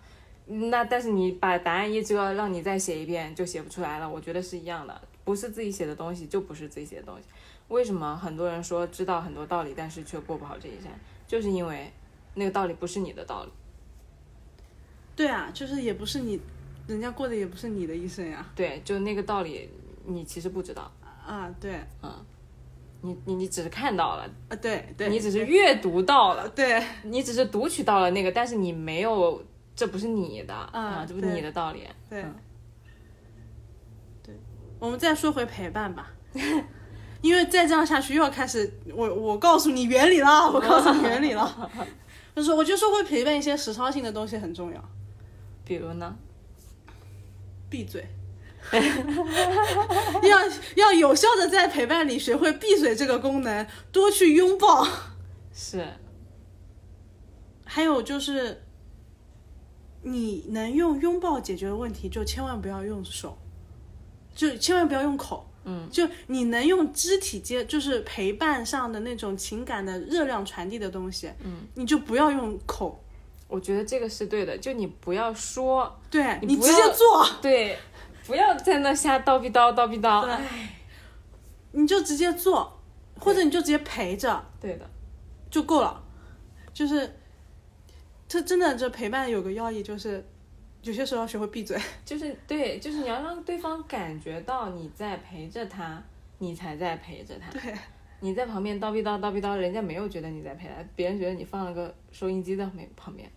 Speaker 1: 那但是你把答案一遮，让你再写一遍就写不出来了。我觉得是一样的，不是自己写的东西就不是自己写的东西。为什么很多人说知道很多道理，但是却过不好这一生？就是因为那个道理不是你的道理。
Speaker 2: 对啊，就是也不是你，人家过的也不是你的一生呀。
Speaker 1: 对，就那个道理你其实不知道，
Speaker 2: 啊，对，嗯
Speaker 1: 你你你只是看到了，
Speaker 2: 啊对对，
Speaker 1: 你只是阅读到了。
Speaker 2: 对
Speaker 1: 你只是读取到了那个，但是你没有，这不是你的啊，这不是你的道理。
Speaker 2: 对我们再说回陪伴吧。因为再这样下去又要开始，我我告诉你原理了，我告诉你原理了。就是我就说会陪伴一些实操性的东西很重要。
Speaker 1: 比如呢？
Speaker 2: 闭嘴，要要有效的在陪伴里学会闭嘴这个功能，多去拥抱。
Speaker 1: 是
Speaker 2: 还有就是，你能用拥抱解决问题，就千万不要用手，就千万不要用口。
Speaker 1: 嗯，
Speaker 2: 就你能用肢体接，就是陪伴上的那种情感的热量传递的东西，
Speaker 1: 嗯，
Speaker 2: 你就不要用口，
Speaker 1: 我觉得这个是对的，就你不要说，
Speaker 2: 对你直接做，
Speaker 1: 对，不要在那瞎叨逼叨叨逼叨。
Speaker 2: 对。
Speaker 1: 哎，
Speaker 2: 你就直接做，或者你就直接陪着。
Speaker 1: 对的，
Speaker 2: 就够了。就是，这真的这陪伴有个要义，就是有些时候要学会闭嘴。
Speaker 1: 就是对，就是你要让对方感觉到你在陪着他，你才在陪着他。
Speaker 2: 对，
Speaker 1: 你在旁边叨逼叨叨逼叨，人家没有觉得你在陪他，别人觉得你放了个收音机在旁边旁边。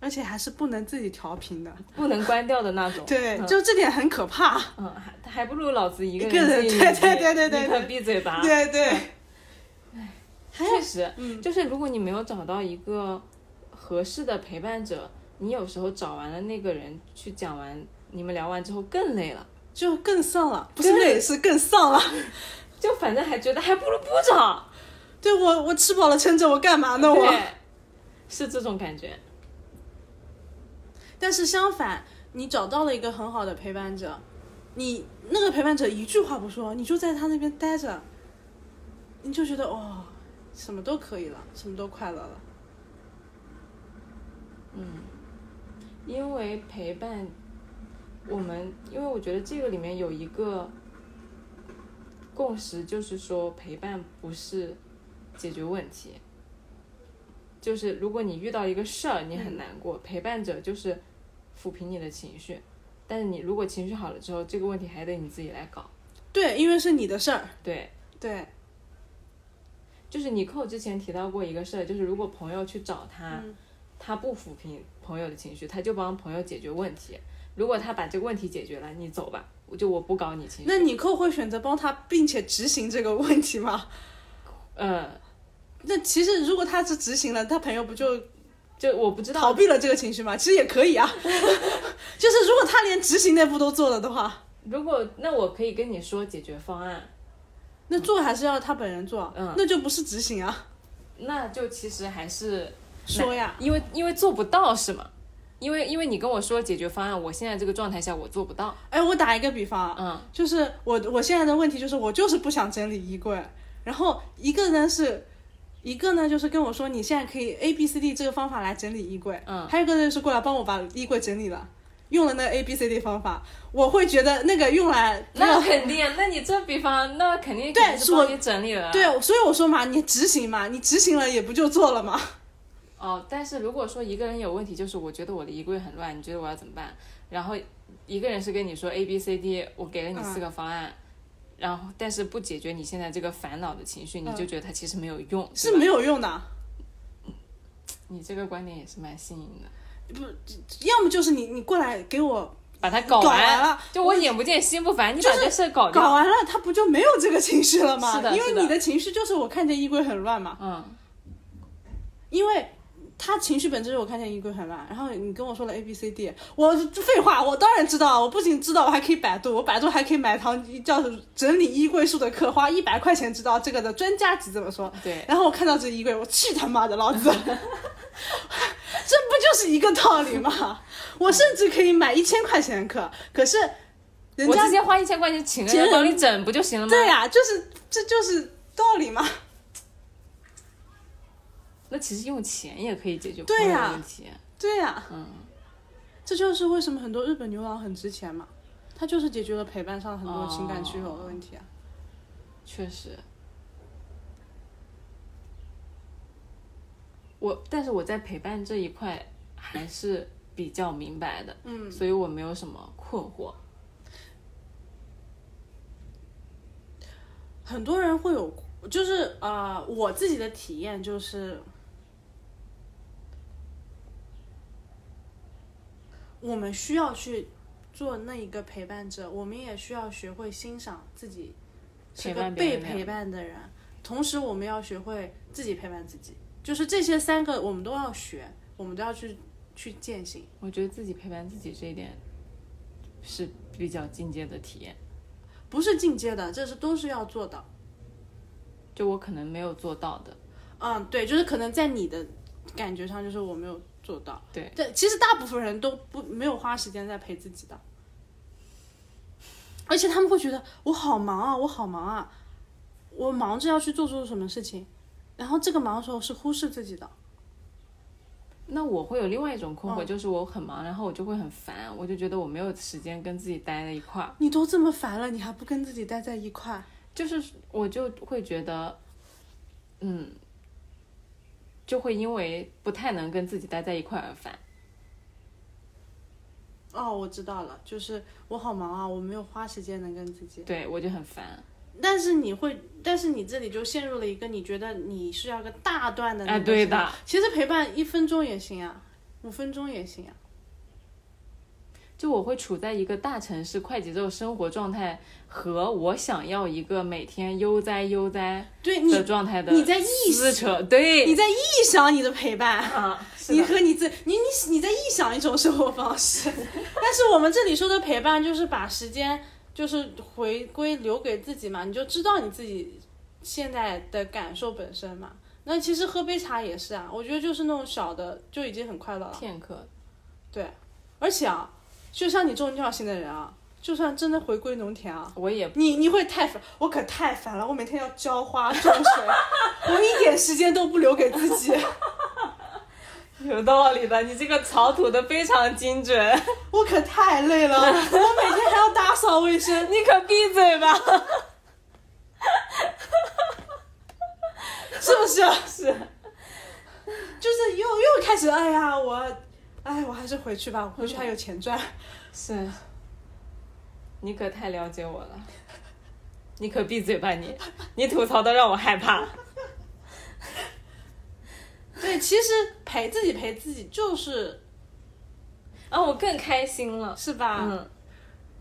Speaker 2: 而且还是不能自己调频的。
Speaker 1: 不能关掉的那种。
Speaker 2: 对，
Speaker 1: 嗯
Speaker 2: 就这点很可怕。
Speaker 1: 嗯，还还不如老子一个
Speaker 2: 一个人
Speaker 1: 人自己
Speaker 2: 对对对对对
Speaker 1: 闭嘴吧。
Speaker 2: 对对，唉
Speaker 1: 确实，
Speaker 2: 嗯
Speaker 1: 就是如果你没有找到一个合适的陪伴者，你有时候找完了那个人去讲完，你们聊完之后更累了，
Speaker 2: 就更丧了，不是累，是更丧了。
Speaker 1: 就反正还觉得还不如不找。
Speaker 2: 对我，我吃饱了撑着，我干嘛呢？我。
Speaker 1: 是这种感觉。
Speaker 2: 但是相反，你找到了一个很好的陪伴者，你那个陪伴者一句话不说，你就在他那边待着，你就觉得哦，什么都可以了，什么都快乐了。
Speaker 1: 因为陪伴，我们因为我觉得这个里面有一个共识，就是说陪伴不是解决问题。就是如果你遇到一个事儿，你很难过，陪伴者就是抚平你的情绪。但是你如果情绪好了之后，这个问题还得你自己来搞。
Speaker 2: 对，因为是你的事儿。
Speaker 1: 对，
Speaker 2: 对，
Speaker 1: 就是你扣之前提到过一个事儿，就是如果朋友去找他，
Speaker 2: 嗯
Speaker 1: 他不抚平朋友的情绪，他就帮朋友解决问题。如果他把这个问题解决了，你走吧，我就我不搞你情绪。
Speaker 2: 那你扣会选择帮他，并且执行这个问题吗？
Speaker 1: 呃，
Speaker 2: 那其实如果他是执行了，他朋友不就
Speaker 1: 就我不知道
Speaker 2: 逃避了这个情绪吗？其实也可以啊。就是如果他连执行那步都做了的话，
Speaker 1: 如果那我可以跟你说解决方案，
Speaker 2: 那做还是要他本人做，
Speaker 1: 嗯
Speaker 2: 那就不是执行啊。
Speaker 1: 那就其实还是
Speaker 2: 说呀，
Speaker 1: 因为因为做不到是吗？因为因为你跟我说解决方案，我现在这个状态下我做不到。
Speaker 2: 哎，我打一个比方啊，
Speaker 1: 嗯
Speaker 2: 就是我我现在的问题就是我就是不想整理衣柜，然后一个呢是，一个呢就是跟我说你现在可以 A B C D 这个方法来整理衣柜，
Speaker 1: 嗯
Speaker 2: 还有一个呢是过来帮我把衣柜整理了，用了那 A B C D 方法，我会觉得那个用来
Speaker 1: 那肯定，那你这比方那肯定
Speaker 2: 对是我
Speaker 1: 你整理了。
Speaker 2: 对，所以我说嘛，你执行嘛，你执行了也不就做了吗？
Speaker 1: 哦，但是如果说一个人有问题，就是我觉得我的衣柜很乱，你觉得我要怎么办？然后一个人是跟你说 A B C D，我给了你四个方案，然后但是不解决你现在这个烦恼的情绪，你就觉得它其实没有用，
Speaker 2: 是没有用的，
Speaker 1: 你这个观点也是蛮新颖的，不
Speaker 2: 要么就是你你过来给我
Speaker 1: 把它搞
Speaker 2: 搞完了
Speaker 1: 就我眼不见心不烦，你把这事搞掉。
Speaker 2: 搞完了，他不就没有这个情绪了吗？
Speaker 1: 是的
Speaker 2: 因为你的情绪就是我看见衣柜很乱嘛，
Speaker 1: 嗯，
Speaker 2: 因为他情绪本质是我看见衣柜很乱，然后你跟我说了 A B C D，我废话，我当然知道，我不仅知道，我还可以百度，我百度还可以买堂叫整理衣柜术的课，花一百块钱知道这个的专家级怎么说。
Speaker 1: 对，
Speaker 2: 然后我看到这衣柜，我去他妈的老子，这不就是一个道理吗？我甚至可以买一千块钱的课，可是人家
Speaker 1: 我直接花一千块钱请
Speaker 2: 人
Speaker 1: 人帮你整不就行了吗？
Speaker 2: 对呀、就是这就是道理嘛。
Speaker 1: 那其实用钱也可以解决朋
Speaker 2: 对呀
Speaker 1: 友的问题。
Speaker 2: 对呀、
Speaker 1: 嗯，
Speaker 2: 这就是为什么很多日本牛郎很值钱嘛，他就是解决了陪伴上很多情感需求的问题啊。
Speaker 1: 确实。我，但是我在陪伴这一块还是比较明白的，
Speaker 2: 嗯，
Speaker 1: 所以我没有什么困惑。
Speaker 2: 很多人会有，就是呃，我自己的体验就是，我们需要去做那一个陪伴者，我们也需要学会欣赏自己是
Speaker 1: 陪
Speaker 2: 个被陪伴的人，同时我们要学会自己陪伴自己，就是这些三个我们都要学，我们都要去去践行。
Speaker 1: 我觉得自己陪伴自己这一点是比较进阶的体验，
Speaker 2: 不是进阶的，这是都是要做的。
Speaker 1: 就我可能没有做到的。
Speaker 2: 嗯，对，就是可能在你的感觉上，就是我没有做到。
Speaker 1: 对，
Speaker 2: 对，其实大部分人都不没有花时间在陪自己的，而且他们会觉得我好忙啊，我好忙啊，我忙着要去做出什么事情，然后这个忙的时候是忽视自己的。
Speaker 1: 那我会有另外一种
Speaker 2: 嗯
Speaker 1: 困惑，就是我很忙，然后我就会很烦，我就觉得我没有时间跟自己待在一块儿，
Speaker 2: 你都这么烦了，你还不跟自己待在一块？
Speaker 1: 就是我就会觉得，嗯，就会因为不太能跟自己待在一块而烦。
Speaker 2: 哦，我知道了，就是我好忙啊，我没有花时间能跟自己。
Speaker 1: 对我就很烦。
Speaker 2: 但是你会，但是你这里就陷入了一个你觉得你是要个大段的
Speaker 1: 哎，对的，
Speaker 2: 其实陪伴一分钟也行啊。五分钟也行啊。
Speaker 1: 就我会处在一个大城市快节奏生活状态，和我想要一个每天悠哉悠哉
Speaker 2: 对你
Speaker 1: 的状态的
Speaker 2: 你在臆
Speaker 1: 撕扯，对，
Speaker 2: 你在臆想你的陪伴。
Speaker 1: 啊，
Speaker 2: 你和你自你你你在臆想一种生活方式，但是我们这里说的陪伴就是把时间就是回归留给自己嘛，你就知道你自己现在的感受本身嘛。那其实喝杯茶也是啊，我觉得就是那种小的就已经很快乐了。
Speaker 1: 片刻，
Speaker 2: 对，而且啊，就像你这种尿性的人啊，就算真的回归农田啊，
Speaker 1: 我也
Speaker 2: 你你会太烦，我可太烦了，我每天要浇花种水，我一点时间都不留给自己。
Speaker 1: 有道理的，你这个草吐的非常精准，
Speaker 2: 我可太累了，我每天还要打扫卫生。
Speaker 1: 你可闭嘴吧，
Speaker 2: 是不是？
Speaker 1: 是，
Speaker 2: 就是又又开始，哎呀，我，哎，我还是回去吧，回去还有钱赚。
Speaker 1: 是，你可太了解我了，你可闭嘴吧你，你吐槽的让我害怕。
Speaker 2: 对，其实陪自己陪自己就是
Speaker 1: 啊我更开心了，
Speaker 2: 是吧？
Speaker 1: 嗯，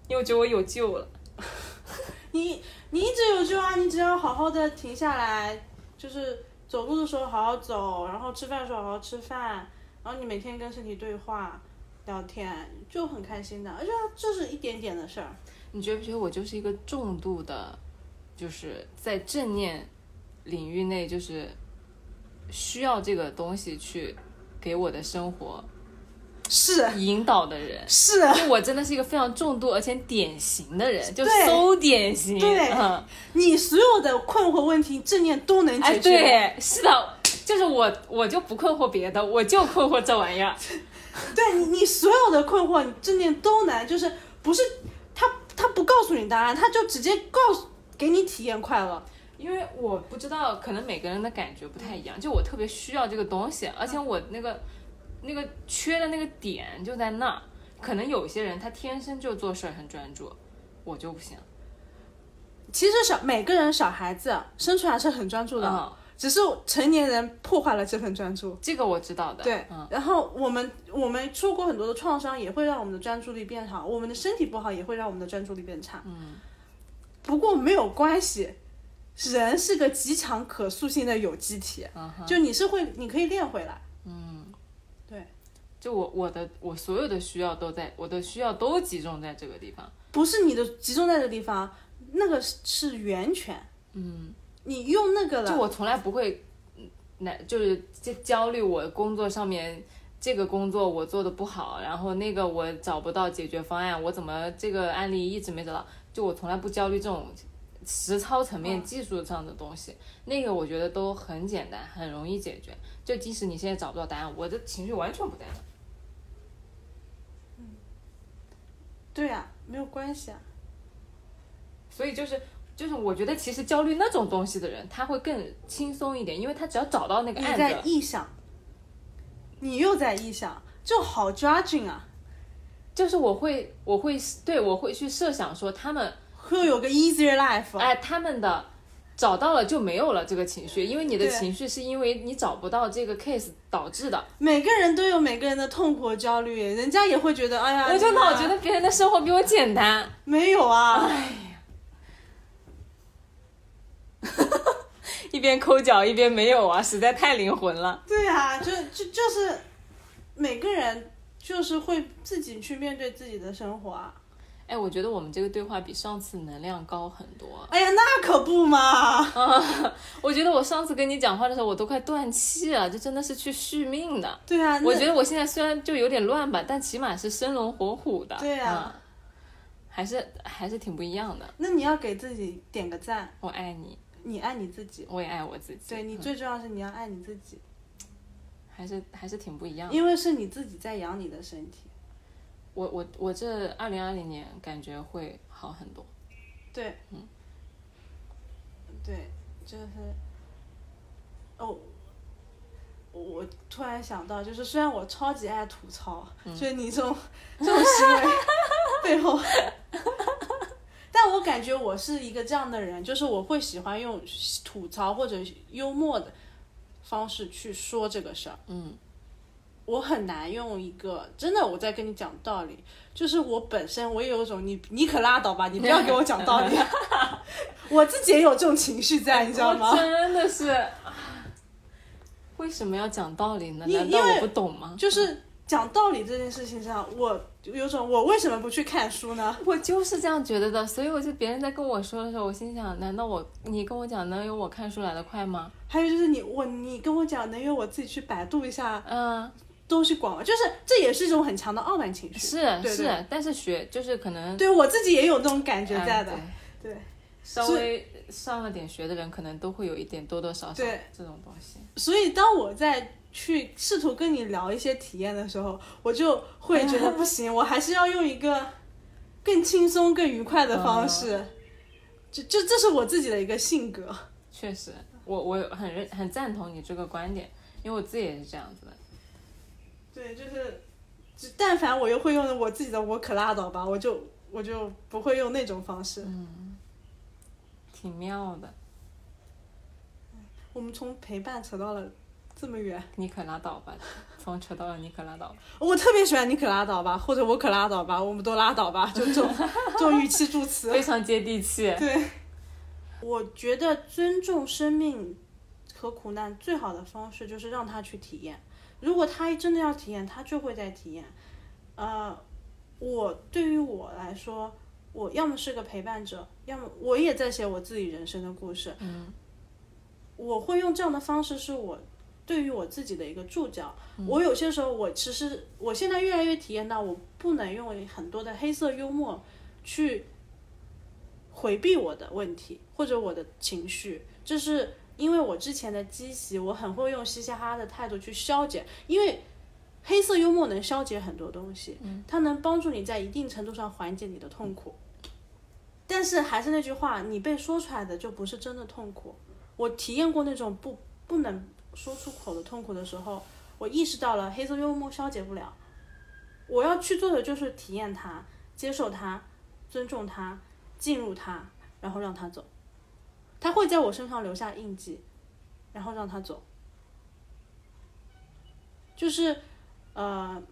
Speaker 1: 因为我觉得我有救了。
Speaker 2: 你你一直有救啊，你只要好好的停下来，就是走路的时候好好走，然后吃饭的时候好好吃饭，然后你每天跟身体对话、聊天，就很开心的，而且这是一点点的事儿。
Speaker 1: 你觉不觉得我就是一个重度的，就是在正念领域内，就是需要这个东西去给我的生活
Speaker 2: 是
Speaker 1: 引导的人？
Speaker 2: 是，
Speaker 1: 就我真的是一个非常重度而且典型的人，就
Speaker 2: 对
Speaker 1: 馊典型。
Speaker 2: 对
Speaker 1: 嗯，
Speaker 2: 你所有的困惑问题正念都能
Speaker 1: 哎，
Speaker 2: 解决。
Speaker 1: 对，是的，就是我，我就不困惑别的，我就困惑这玩意儿。
Speaker 2: 对你，你所有的困惑，你正念都难，就是不是他他不告诉你答案，他就直接告诉给你体验快乐。
Speaker 1: 因为我不知道，可能每个人的感觉不太一样。就我特别需要这个东西，而且我那个那个缺的那个点就在那儿。可能有些人他天生就做事很专注，我就不行。
Speaker 2: 其实小每个人小孩子生出来是很专注的，
Speaker 1: 嗯，
Speaker 2: 只是成年人破坏了这份专注。
Speaker 1: 这个我知道的。
Speaker 2: 对，
Speaker 1: 嗯，
Speaker 2: 然后我们我们受过很多的创伤，也会让我们的专注力变好；我们的身体不好，也会让我们的专注力变差。
Speaker 1: 嗯，
Speaker 2: 不过没有关系，人是个极强可塑性的有机体，就你是会，你可以练回来。
Speaker 1: 嗯，对就我我的我所有的需要都在，我的需要都集中在这个地方。
Speaker 2: 不是你的集中在这个地方，那个是是源泉。
Speaker 1: 嗯，
Speaker 2: 你用那个了，
Speaker 1: 就我从来不会，嗯那就是焦焦虑我工作上面。这个工作我做的不好，然后那个我找不到解决方案，我怎么这个案例一直没找到？就我从来不焦虑这种实操层面、技术上的东西，那个我觉得都很简单，很容易解决。就即使你现在找不到答案，我的情绪完全不在那。
Speaker 2: 对呀、没有关系啊。
Speaker 1: 所以就是就是，我觉得其实焦虑那种东西的人，他会更轻松一点，因为他只要找到那个
Speaker 2: 你在
Speaker 1: 案子，
Speaker 2: 臆想，你又在臆想，就好抓紧啊！
Speaker 1: 就是我会我会对我会去设想说他们
Speaker 2: 会有个 easier life。
Speaker 1: 哎他们的找到了就没有了这个情绪，因为你的情绪是因为你找不到这个 case 导致的。
Speaker 2: 每个人都有每个人的痛苦和焦虑，人家也会觉得，哎呀，
Speaker 1: 我就老觉得别人的生活比我简单，
Speaker 2: 没有啊。
Speaker 1: 一边抠脚一边没有啊，实在太灵魂了。
Speaker 2: 对啊，就就就是每个人就是会自己去面对自己的生活啊。
Speaker 1: 哎，我觉得我们这个对话比上次能量高很多。
Speaker 2: 哎呀，那可不嘛！
Speaker 1: 啊我觉得我上次跟你讲话的时候，我都快断气了，这真的是去续命的。
Speaker 2: 对啊，
Speaker 1: 我觉得我现在虽然就有点乱吧，但起码是生龙活虎的。
Speaker 2: 对啊
Speaker 1: 嗯还是还是挺不一样的。
Speaker 2: 那你要给自己点个赞，
Speaker 1: 我爱你，
Speaker 2: 你爱你自己。
Speaker 1: 我也爱我自己。
Speaker 2: 对你
Speaker 1: 嗯
Speaker 2: 最重要是你要爱你自己，
Speaker 1: 还是还是挺不一样的。
Speaker 2: 因为是你自己在养你的身体。
Speaker 1: 我我我这二零二零年感觉会好很多。
Speaker 2: 对，
Speaker 1: 嗯，
Speaker 2: 对，就是，哦，我突然想到，就是虽然我超级爱吐槽，
Speaker 1: 嗯
Speaker 2: 就是你这种这种行为 背后，但我感觉我是一个这样的人，就是我会喜欢用吐槽或者幽默的方式去说这个事儿。
Speaker 1: 嗯，
Speaker 2: 我很难用一个真的我在跟你讲道理，就是我本身我也有种你你可拉倒吧，你不要给我讲道理，我自己也有这种情绪在，你知道吗？
Speaker 1: 真的是，为什么要讲道理呢？难道我不懂吗？
Speaker 2: 就是讲道理这件事情上，我有种我为什么不去看书呢？
Speaker 1: 我就是这样觉得的，所以我就别人在跟我说的时候，我心想：难道我你跟我讲能有我看书来的快吗？
Speaker 2: 还有就是你我你跟我讲，能有我自己去百度一下
Speaker 1: 嗯，
Speaker 2: 东西广？就是这也是一种很强的傲慢情绪。
Speaker 1: 是
Speaker 2: 对
Speaker 1: 是，但是学就是可能
Speaker 2: 对我自己也有那种感觉
Speaker 1: 哎
Speaker 2: 在的。
Speaker 1: 对
Speaker 2: 对，
Speaker 1: 稍微上了点学的人，可能都会有一点多多少少这种东西。
Speaker 2: 所以当我在去试图跟你聊一些体验的时候，我就会觉得 不行，我还是要用一个更轻松、更愉快的方式。就就这是我自己的一个性格。
Speaker 1: 确实，我我很认很赞同你这个观点，因为我自己也是这样子的。
Speaker 2: 对，就是，就但凡我又会用我自己的，我可拉倒吧，我就我就不会用那种方式。
Speaker 1: 挺妙的，
Speaker 2: 我们从陪伴扯到了这么远，
Speaker 1: 你可拉倒吧，从扯到了你可拉倒吧。
Speaker 2: 我特别喜欢你可拉倒吧，或者我可拉倒吧，我们都拉倒吧，就这种 这种语气助词。
Speaker 1: 非常接地气。
Speaker 2: 对，我觉得尊重生命和苦难最好的方式就是让他去体验。如果他真的要体验，他就会在体验。呃，我对于我来说，我要么是个陪伴者，要么我也在写我自己人生的故事。
Speaker 1: 嗯，
Speaker 2: 我会用这样的方式，是我对于我自己的一个注脚。我有些时候，我其实我现在越来越体验到，我不能用很多的黑色幽默去回避我的问题或者我的情绪，这是因为我之前的积习，我很会用嘻嘻哈哈的态度去消解，因为黑色幽默能消解很多东西，它能帮助你在一定程度上缓解你的痛苦。但是还是那句话，你被说出来的就不是真的痛苦。我体验过那种不不能说出口的痛苦的时候，我意识到了黑色幽默消解不了。我要去做的就是体验它，接受它，尊重它，进入它，然后让它走。它会在我身上留下印记，然后让它走。就是，呃，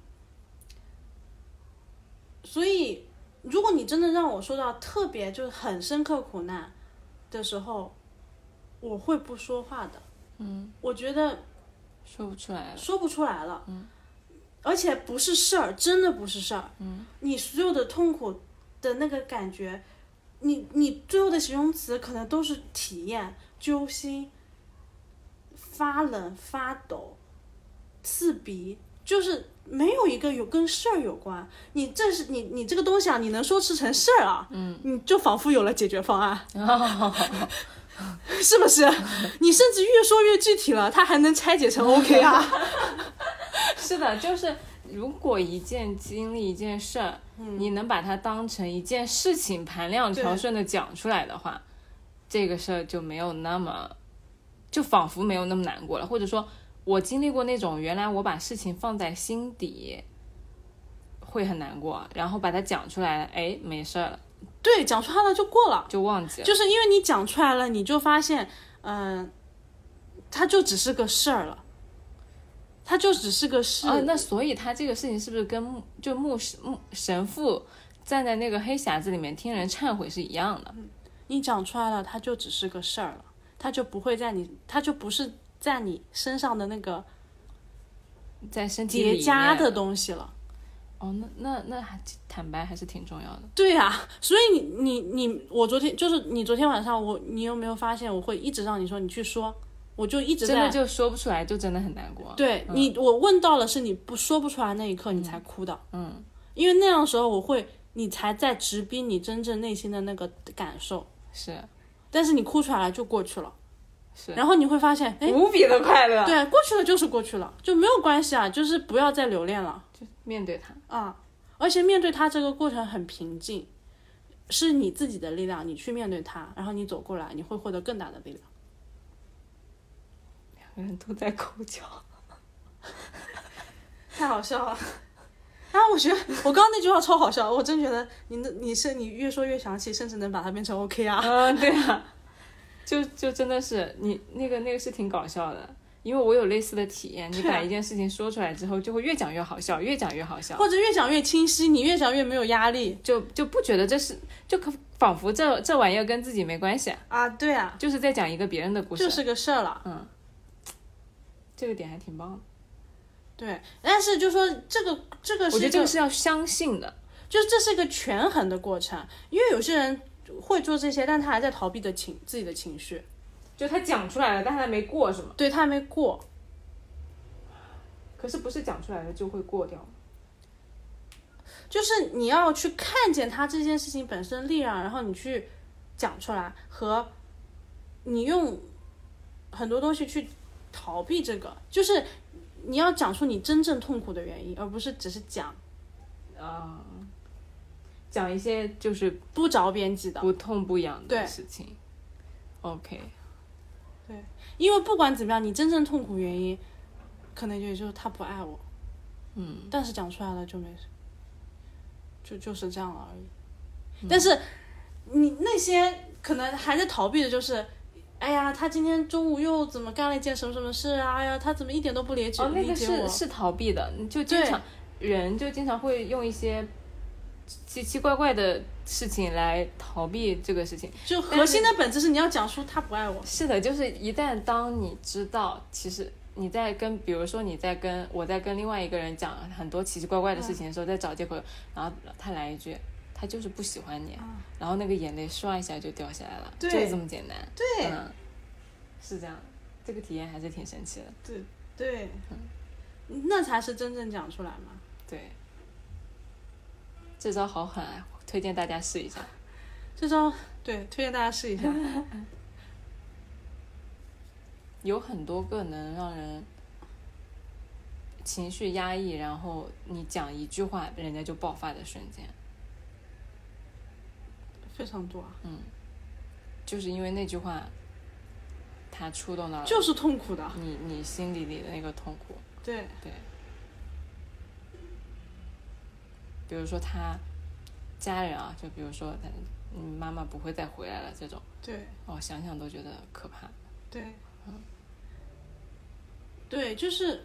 Speaker 2: 所以如果你真的让我说到特别就是很深刻苦难的时候，我会不说话的。
Speaker 1: 嗯，
Speaker 2: 我觉得
Speaker 1: 说不出来了。
Speaker 2: 说不出来了。嗯，而且不是事儿，真的不是事儿。嗯，你所有的痛苦的那个感觉，你你最后的形容词可能都是体验、揪心、发冷、发抖、刺鼻，就是没有一个有跟事儿有关。你这是你你这个东西啊，你能说成事儿啊？嗯，你就仿佛有了解决方案。是不是？你甚至越说越具体了，它还能拆解成 OK 啊？
Speaker 1: 是的，就是如果一件经历一件事儿，你能把它当成一件事情盘量条顺的讲出来的话，这个事儿就没有那么，就仿佛没有那么难过了。或者说我经历过那种原来我把事情放在心底会很难过，然后把它讲出来，哎，没事儿了，
Speaker 2: 对，讲出来了就过了。
Speaker 1: 就忘记了。
Speaker 2: 就是因为你讲出来了，你就发现，嗯、它就只是个事儿了，它就只是个事。
Speaker 1: 啊，那所以他这个事情是不是跟牧就牧师牧神父站在那个黑匣子里面听人忏悔是一样的？
Speaker 2: 你讲出来了，它就只是个事儿了，它就不会在你，它就不是在你身上的那个
Speaker 1: 在身
Speaker 2: 叠加的东西了。
Speaker 1: 哦，那那那还坦白还是挺重要的。
Speaker 2: 对呀、所以你你你，我昨天就是你昨天晚上我，你有没有发现我会一直让你说你去说，我就一直在
Speaker 1: 真的就说不出来，就真的很难过。
Speaker 2: 对你，我问到了是你不说不出来那一刻，你才哭的。
Speaker 1: 嗯，
Speaker 2: 因为那样的时候，我会，你才在直逼你真正内心的那个感受。
Speaker 1: 是
Speaker 2: 但是你哭出来了就过去了，
Speaker 1: 是，
Speaker 2: 然后你会发现，哎，
Speaker 1: 无比的快乐。
Speaker 2: 对，过去了就是过去了，就没有关系啊，就是不要再留恋了
Speaker 1: 就面对它。
Speaker 2: 啊。而且面对它这个过程很平静，是你自己的力量，你去面对它，然后你走过来，你会获得更大的力量。
Speaker 1: 两个人都在口角。
Speaker 2: 太好笑了。啊，我觉得我刚刚那句话超好笑，我真觉得你那你是你越说越详细，甚至能把它变成 OK 啊。
Speaker 1: 嗯，对啊，就就真的是你那个那个是挺搞笑的，因因为我有类似的体验，你把一件事情说出来之后，就会越讲越好笑，越讲越好笑，
Speaker 2: 或者越讲越清晰，你越讲越没有压力
Speaker 1: 就就不觉得这是就可仿佛这这玩意儿跟自己没关系啊，
Speaker 2: 啊。对啊，
Speaker 1: 就是在讲一个别人的故事，
Speaker 2: 就是个事儿了。
Speaker 1: 嗯这个点还挺棒的。
Speaker 2: 对，但是就说这个这个是
Speaker 1: 我觉得这个是要相信的，
Speaker 2: 就是这是一个权衡的过程，因为有些人会做这些，但他还在逃避的情自己的情绪，
Speaker 1: 就他讲出来了，但他还没过是吗？
Speaker 2: 对他还没过。
Speaker 1: 可是不是讲出来了就会过掉？
Speaker 2: 就是你要去看见他这件事情本身的力量，然后你去讲出来，和你用很多东西去逃避这个，就是你要讲出你真正痛苦的原因，而不是只是讲
Speaker 1: 啊、讲一些就是
Speaker 2: 不着边际的。
Speaker 1: 不痛不痒的事情。OK，
Speaker 2: 因为不管怎么样，你真正痛苦原因，可能也就是他不爱我，
Speaker 1: 嗯，
Speaker 2: 但是讲出来了就没事，就就是这样了而已。
Speaker 1: 嗯
Speaker 2: 但是你那些可能还在逃避的，就是，哎呀，他今天中午又怎么干了一件什么什么事啊？哎呀，他怎么一点都不理解、
Speaker 1: 哦，那个？是是逃避的，你就经常人就经常会用一些奇奇怪怪的事情来逃避这个事情。
Speaker 2: 就核心的本质是你要讲出他不爱我。
Speaker 1: 是的，就是一旦当你知道，其实你在跟，比如说你在跟我在跟另外一个人讲很多奇奇怪怪的事情的时候，在找借口，然后他来一句，他就是不喜欢你，然后那个眼泪唰一下就掉下来了，就是这么简单。
Speaker 2: 对
Speaker 1: 嗯，是这样，这个体验还是挺神奇的。
Speaker 2: 对对，那才是真正讲出来嘛。
Speaker 1: 对，这招好狠啊，推荐大家试一下。
Speaker 2: 这招对，推荐大家试一下。
Speaker 1: 有很多个能让人情绪压抑，然后你讲一句话，人家就爆发的瞬间，
Speaker 2: 非常多啊，嗯
Speaker 1: 就是因为那句话，他触动到了
Speaker 2: 就是痛苦的。
Speaker 1: 你你心里里的那个痛苦。
Speaker 2: 对，
Speaker 1: 对，比如说他家人啊，就比如说他，嗯，妈妈不会再回来了这种，
Speaker 2: 对，
Speaker 1: 哦，想想都觉得可怕。
Speaker 2: 对，嗯对，就是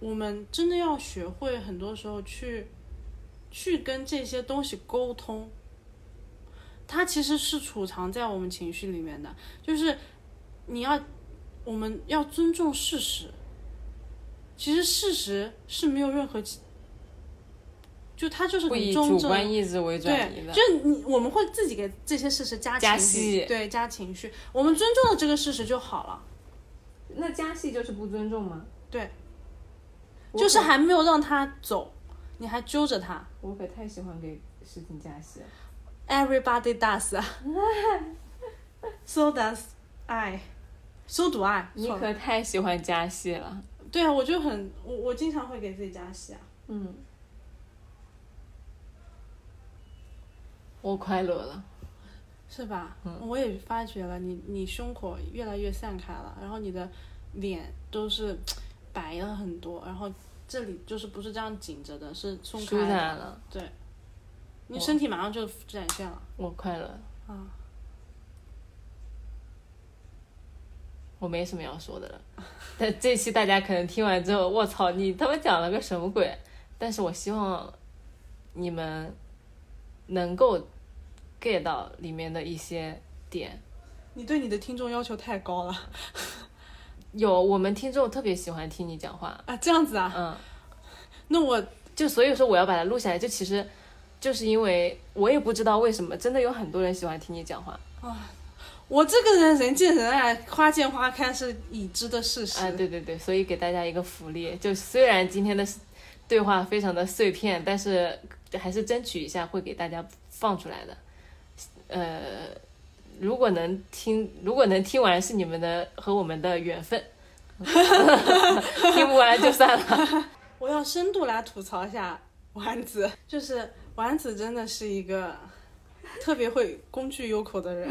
Speaker 2: 我们真的要学会，很多时候去去跟这些东西沟通。它其实是储藏在我们情绪里面的，就是你要，我们要尊重事实。其实事实是没有任何其，就它就是
Speaker 1: 不以
Speaker 2: 很中正，
Speaker 1: 主观意志为转移
Speaker 2: 对，
Speaker 1: 的，
Speaker 2: 就是你我们会自己给这些事实加
Speaker 1: 加
Speaker 2: 情绪
Speaker 1: 戏
Speaker 2: 对，加情绪。我们尊重了这个事实就好了。
Speaker 1: 那加戏就是不尊重吗？
Speaker 2: 对，就是还没有让他走，你还揪着他。
Speaker 1: 我可太喜欢给事情加戏了。
Speaker 2: Everybody does 啊，so does I。so do I
Speaker 1: 你。可太喜欢加戏了。
Speaker 2: 对啊，我就很我我经常会给自己加戏啊。
Speaker 1: 嗯，我快乐了。
Speaker 2: 是吧？
Speaker 1: 嗯
Speaker 2: 我也发觉了，你你胸口越来越散开了，然后你的脸都是白了很多，然后这里就是不是这样紧着的，是松开的。
Speaker 1: 坦了，
Speaker 2: 对，你身体马上就展现了
Speaker 1: 我快乐。
Speaker 2: 啊。
Speaker 1: 我没什么要说的了。但这期大家可能听完之后，我操，你他妈讲了个什么鬼？但是我希望你们能够 get 到里面的一些点。
Speaker 2: 你对你的听众要求太高了
Speaker 1: 有我们听众特别喜欢听你讲话，
Speaker 2: 啊！这样子啊？
Speaker 1: 嗯，
Speaker 2: 那我
Speaker 1: 就所以说我要把它录下来。就其实就是因为我也不知道为什么，真的有很多人喜欢听你讲话啊。
Speaker 2: 我这个人人见人爱，花见花开是已知的事实。
Speaker 1: 啊，对对对，所以给大家一个福利，就虽然今天的对话非常的碎片，但是还是争取一下会给大家放出来的。呃，如果能听，如果能听完是你们的和我们的缘分，听不完就算了。
Speaker 2: 我要深度来吐槽一下丸子，就是丸子真的是一个特别会工具 Yoko 的人。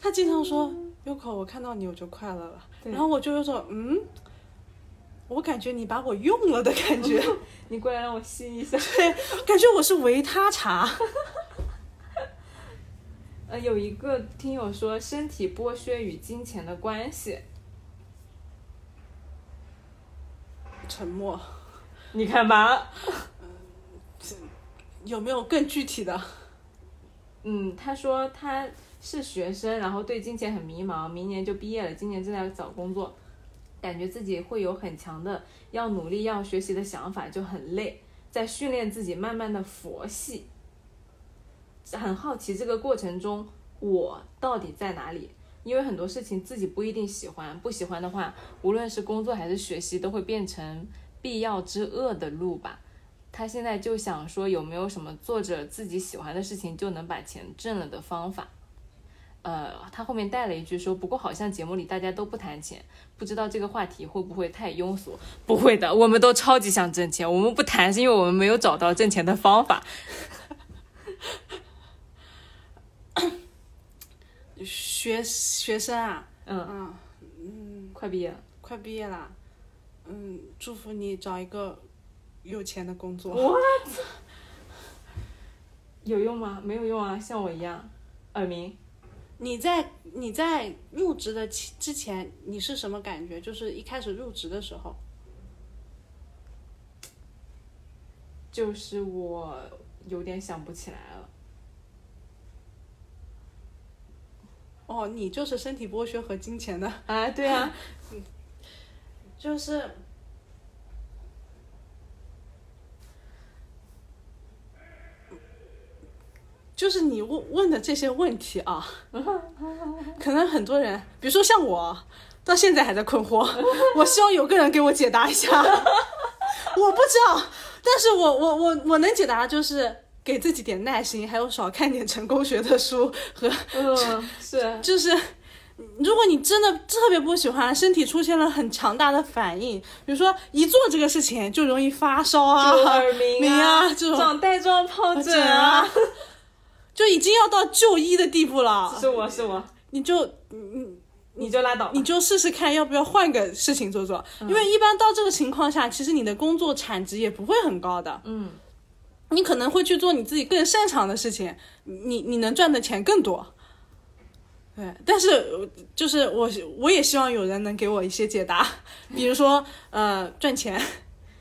Speaker 2: 他经常说：“Yoko，我看到你我就快乐了。”然后我就有种嗯，我感觉你把我用了的感觉，
Speaker 1: 你过来让我吸一下。
Speaker 2: 对感觉我是维他茶。
Speaker 1: 呃，有一个听友说身体剥削与金钱的关系，
Speaker 2: 沉默。
Speaker 1: 你看吧。
Speaker 2: 有没有更具体的？
Speaker 1: 嗯，他说他是学生，然后对金钱很迷茫，明年就毕业了，今年正在找工作，感觉自己会有很强的要努力、要学习的想法，就很累，在训练自己，慢慢的佛系。很好奇这个过程中我到底在哪里？因为很多事情自己不一定喜欢，不喜欢的话，无论是工作还是学习，都会变成必要之恶的路吧。他现在就想说，有没有什么做着自己喜欢的事情就能把钱挣了的方法？呃，他后面带了一句说，不过好像节目里大家都不谈钱，不知道这个话题会不会太庸俗？不会的，我们都超级想挣钱，我们不谈是因为我们没有找到挣钱的方法。
Speaker 2: 学学生啊，
Speaker 1: 嗯
Speaker 2: 嗯嗯，
Speaker 1: 快毕业了，
Speaker 2: 快毕业了，嗯，祝福你找一个。有钱的工作
Speaker 1: ，what？有用吗？没有用啊，像我一样耳鸣。
Speaker 2: 你在你在入职的之前，你是什么感觉？就是一开始入职的时候，
Speaker 1: 就是我有点想不起来了。
Speaker 2: 哦，你就是身体剥削和金钱的
Speaker 1: 啊？对啊，
Speaker 2: 就是。就是你问问的这些问题啊，可能很多人，比如说像我，到现在还在困惑。我希望有个人给我解答一下。我不知道，但是我我我我能解答就是给自己点耐心，还有少看点成功学的书和
Speaker 1: 嗯是
Speaker 2: 就是，如果你真的特别不喜欢，身体出现了很强大的反应，比如说一做这个事情就容易发烧啊、
Speaker 1: 耳鸣
Speaker 2: 啊、这种
Speaker 1: 长带状疱疹啊。
Speaker 2: 就已经要到就医的地步了，
Speaker 1: 是我是我，
Speaker 2: 你就你
Speaker 1: 你就拉倒，
Speaker 2: 你就试试看要不要换个事情做做，因为一般到这个情况下，其实你的工作产值也不会很高的，
Speaker 1: 嗯，
Speaker 2: 你可能会去做你自己更擅长的事情，你你能赚的钱更多，对，但是就是我我也希望有人能给我一些解答，比如说呃赚钱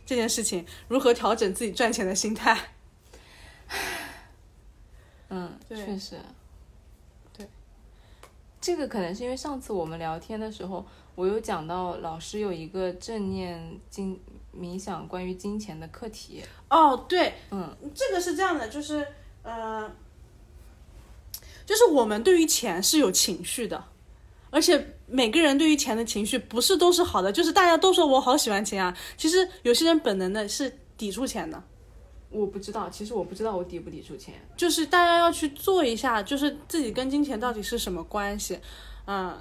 Speaker 2: 这件事情如何调整自己赚钱的心态。
Speaker 1: 嗯，确实，
Speaker 2: 对，
Speaker 1: 这个可能是因为上次我们聊天的时候，我有讲到老师有一个正念金冥想关于金钱的课题。
Speaker 2: 哦，对，
Speaker 1: 嗯，
Speaker 2: 这个是这样的，就是呃，就是我们对于钱是有情绪的，而且每个人对于钱的情绪不是都是好的，就是大家都说我好喜欢钱啊，其实有些人本能的是抵触钱的。
Speaker 1: 我不知道，其实我不知道我抵不抵触钱，
Speaker 2: 就是大家要去做一下，就是自己跟金钱到底是什么关系。嗯，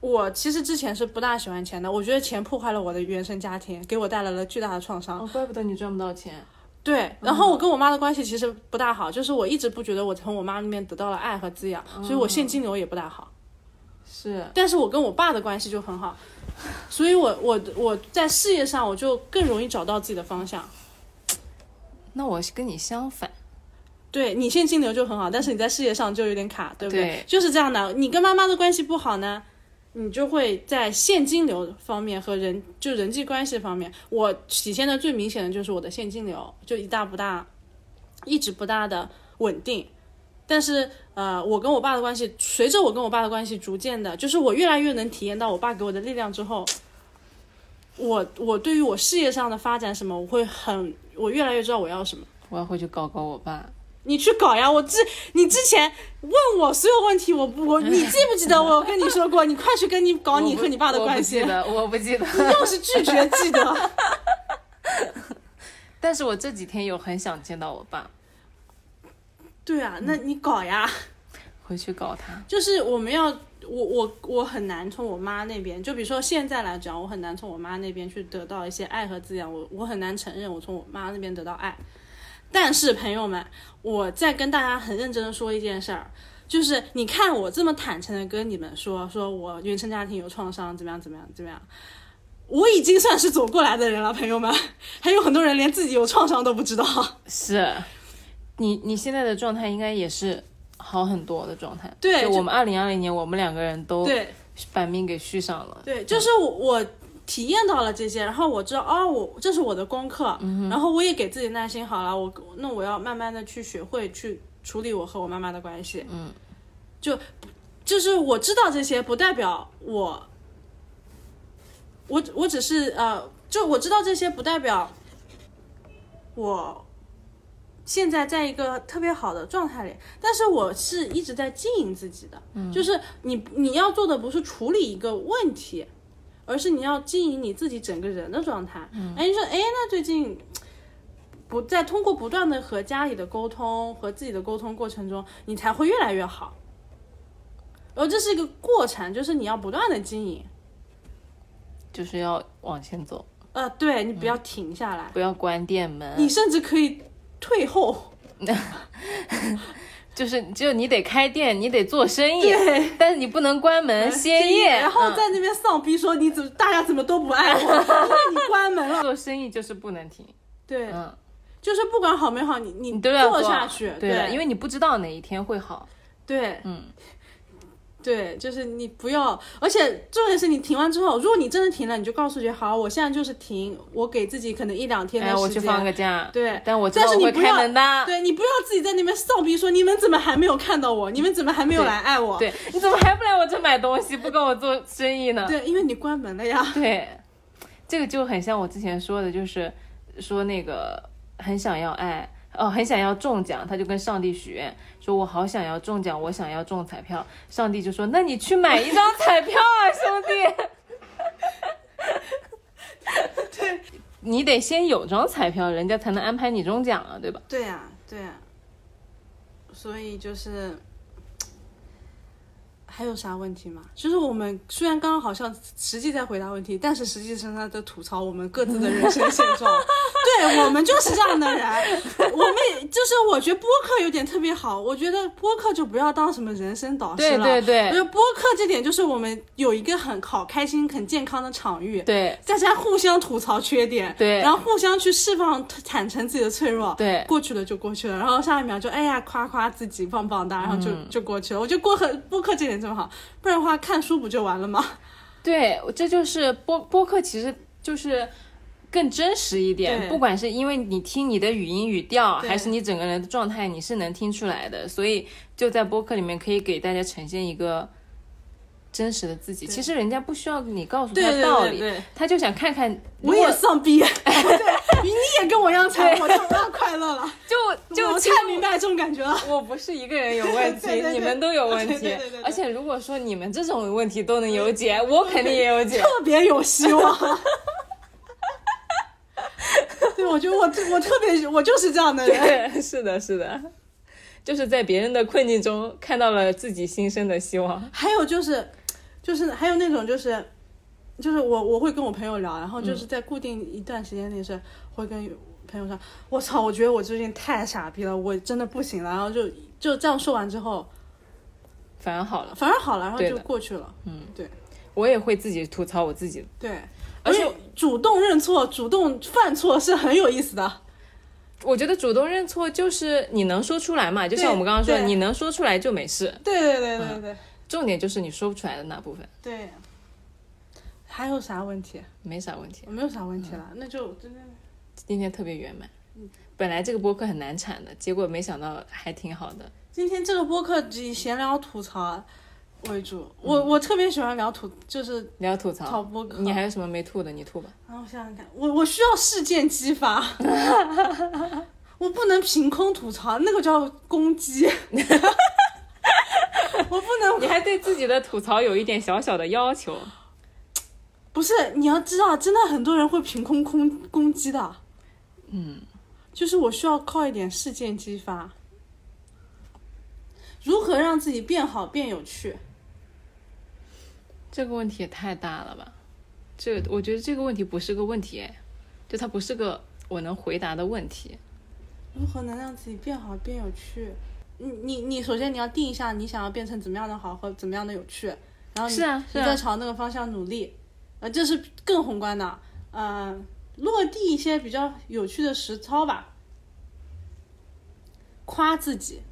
Speaker 2: 我其实之前是不大喜欢钱的，我觉得钱破坏了我的原生家庭，给我带来了巨大的创伤。
Speaker 1: 哦，怪不得你赚不到钱。
Speaker 2: 对，然后我跟我妈的关系其实不大好，就是我一直不觉得我从我妈那边得到了爱和滋养，所以我现金流也不大好。
Speaker 1: 是，
Speaker 2: 但是我跟我爸的关系就很好，所以我我我在事业上我就更容易找到自己的方向。
Speaker 1: 那我跟你相反，
Speaker 2: 对你现金流就很好，但是你在事业上就有点卡，对不
Speaker 1: 对？
Speaker 2: 就是这样的。你跟妈妈的关系不好呢，你就会在现金流方面和人就人际关系方面，我体现的最明显的就是我的现金流就一大不大，一直不大的稳定。但是呃，我跟我爸的关系，随着我跟我爸的关系逐渐的，就是我越来越能体验到我爸给我的力量之后，我我对于我事业上的发展什么，我会很。我越来越知道我要什么，
Speaker 1: 我要回去搞搞我爸。
Speaker 2: 你去搞呀！我之你之前问我所有问题，我我 你记不记得我跟你说过？你快去跟你搞你和你爸的关系。
Speaker 1: 我不记得，我不记得。
Speaker 2: 你又是拒绝记得。
Speaker 1: 但是我这几天有很想见到我爸。
Speaker 2: 对啊，那你搞呀。
Speaker 1: 回去搞他。
Speaker 2: 就是我们要。我我我很难从我妈那边，就比如说现在来讲，我很难从我妈那边去得到一些爱和滋养。我我很难承认我从我妈那边得到爱。但是朋友们，我在跟大家很认真的说一件事儿，就是你看我这么坦诚的跟你们说，说我原生家庭有创伤，怎么样怎么样怎么样，我已经算是走过来的人了，朋友们。还有很多人连自己有创伤都不知道。
Speaker 1: 是，你你现在的状态应该也是。好很多的状态。
Speaker 2: 对
Speaker 1: 我们二零二零年，我们两个人都
Speaker 2: 对
Speaker 1: 把命给续上了。
Speaker 2: 对，就是我我体验到了这些，然后我知道哦，我这是我的功课，然后我也给自己耐心好了，我那我要慢慢的去学会去处理我和我妈妈的关系，嗯，就就是我知道这些，不代表我，我我只是呃，就我知道这些，不代表我。现在在一个特别好的状态里，但是我是一直在经营自己的，就是你你要做的不是处理一个问题，而是你要经营你自己整个人的状态。哎，你说，哎，那最近不在通过不断的和家里的沟通和自己的沟通过程中，你才会越来越好。然后这是一个过程，就是你要不断的经营。
Speaker 1: 就是要往前走，
Speaker 2: 呃，对你不要停下来，
Speaker 1: 不要关店门。
Speaker 2: 你甚至可以退后。
Speaker 1: 就是就你得开店，你得做生意，但是你不能关门歇业，
Speaker 2: 然后
Speaker 1: 嗯。
Speaker 2: 在那边丧逼说你怎么大家怎么都不爱我，因 为你关门了。
Speaker 1: 做生意就是不能停，
Speaker 2: 对，
Speaker 1: 嗯，
Speaker 2: 就是不管好没好，你你
Speaker 1: 你都要
Speaker 2: 做下去。
Speaker 1: 对，
Speaker 2: 对，
Speaker 1: 因为你不知道哪一天会好。
Speaker 2: 对，
Speaker 1: 嗯，
Speaker 2: 对，就是你不要，而且重点是你停完之后，如果你真的停了，你就告诉自己，好，我现在就是停，我给自己可能一两天的
Speaker 1: 哎，
Speaker 2: 时间。
Speaker 1: 我去放个假，
Speaker 2: 对
Speaker 1: 但我知
Speaker 2: 但是你不要。对你不要自己在那边丧逼说你们怎么还没有看到我，你们怎么还没有来爱我？
Speaker 1: 对，你怎么还不来我这买东西，不跟我做生意呢？
Speaker 2: 对，因为你关门了呀。
Speaker 1: 对，这个就很像我之前说的，就是说那个很想要爱，哦，很想要中奖，他就跟上帝许愿，说我好想要中奖，我想要中彩票。上帝就说，那你去买一张彩票啊，兄弟。
Speaker 2: 对，
Speaker 1: 你得先有张彩票，人家才能安排你中奖啊，对吧？
Speaker 2: 对呀、对呀、所以就是还有啥问题吗？就是我们虽然刚刚好像实际在回答问题，但是实际上他在吐槽我们各自的人生现状。对我们就是这样的人，我们也就是我觉得播客有点特别好，我觉得播客就不要当什么人生导师
Speaker 1: 对
Speaker 2: 了。
Speaker 1: 对对
Speaker 2: 我觉得播客这点就是我们有一个很好、开心、很健康的场域。
Speaker 1: 对
Speaker 2: 大家互相吐槽缺点，
Speaker 1: 对
Speaker 2: 然后互相去释放、坦诚自己的脆弱，
Speaker 1: 对
Speaker 2: 过去了就过去了，然后下一秒就哎呀夸夸自己棒棒哒，然后就、
Speaker 1: 嗯
Speaker 2: 就过去了。我觉得播客播客这点这么好，不然的话看书不就完了吗？
Speaker 1: 对，这就是播播客，其实就是更真实一点。不管是因为你听你的语音语调，还是你整个人的状态，你是能听出来的。所以就在播客里面可以给大家呈现一个真实的自己。其实人家不需要你告诉他道理，
Speaker 2: 对对，
Speaker 1: 他就想看看。
Speaker 2: 我也丧逼，对，你也跟我一样惨，我就要快乐了，
Speaker 1: 就就
Speaker 2: 太明白这种感觉了。
Speaker 1: 我不是一个人有问题，你们都有问题
Speaker 2: 对对。
Speaker 1: 而且如果说你们这种问题都能有解，我肯定也有解。
Speaker 2: 特别有希望。对，我觉得我我特别我就是这样的人。
Speaker 1: 对，是的，是的，就是在别人的困境中看到了自己新生的希望。
Speaker 2: 还有就是，就是还有那种就是，就是我我会跟我朋友聊，然后就是在固定一段时间内是会跟朋友说，我操，我觉得我最近太傻逼了，我真的不行了，然后就就这样说完之后，
Speaker 1: 反而好了，
Speaker 2: 反而好了，然后就过去了。
Speaker 1: 嗯，对我也会自己吐槽我自己。
Speaker 2: 对，
Speaker 1: 而且
Speaker 2: 主动认错、主动犯错是很有意思的。
Speaker 1: 我觉得主动认错就是你能说出来嘛，就像我们刚刚说的，你能说出来就没事。
Speaker 2: 对对对对对、
Speaker 1: 重点就是你说不出来的那部分，
Speaker 2: 对。还有啥问题？
Speaker 1: 没啥问题。
Speaker 2: 我没有啥问题了，那就真的
Speaker 1: 今天特别圆满。本来这个播客很难产的，结果没想到还挺好的。
Speaker 2: 今天这个播客以闲聊吐槽为主，我我特别喜欢聊吐，就是
Speaker 1: 聊吐槽，
Speaker 2: 播客。
Speaker 1: 你还有什么没吐的？你吐吧。
Speaker 2: 然后我想想看，我我需要事件激发，我不能凭空吐槽，那个叫攻击。我不能，
Speaker 1: 你还对自己的吐槽有一点小小的要求。
Speaker 2: 不是你要知道，真的很多人会凭空空攻击的。
Speaker 1: 嗯，
Speaker 2: 就是我需要靠一点事件激发，如何让自己变好变有趣？
Speaker 1: 这个问题也太大了吧？这我觉得这个问题不是个问题，哎，就它不是个我能回答的问题。
Speaker 2: 如何能让自己变好变有趣？你你你首先你要定一下你想要变成怎么样的好和怎么样的有趣，然后你
Speaker 1: 是啊
Speaker 2: 你再朝那个方向努力，呃，这是更宏观的，呃，落地一些比较有趣的实操吧。夸自己，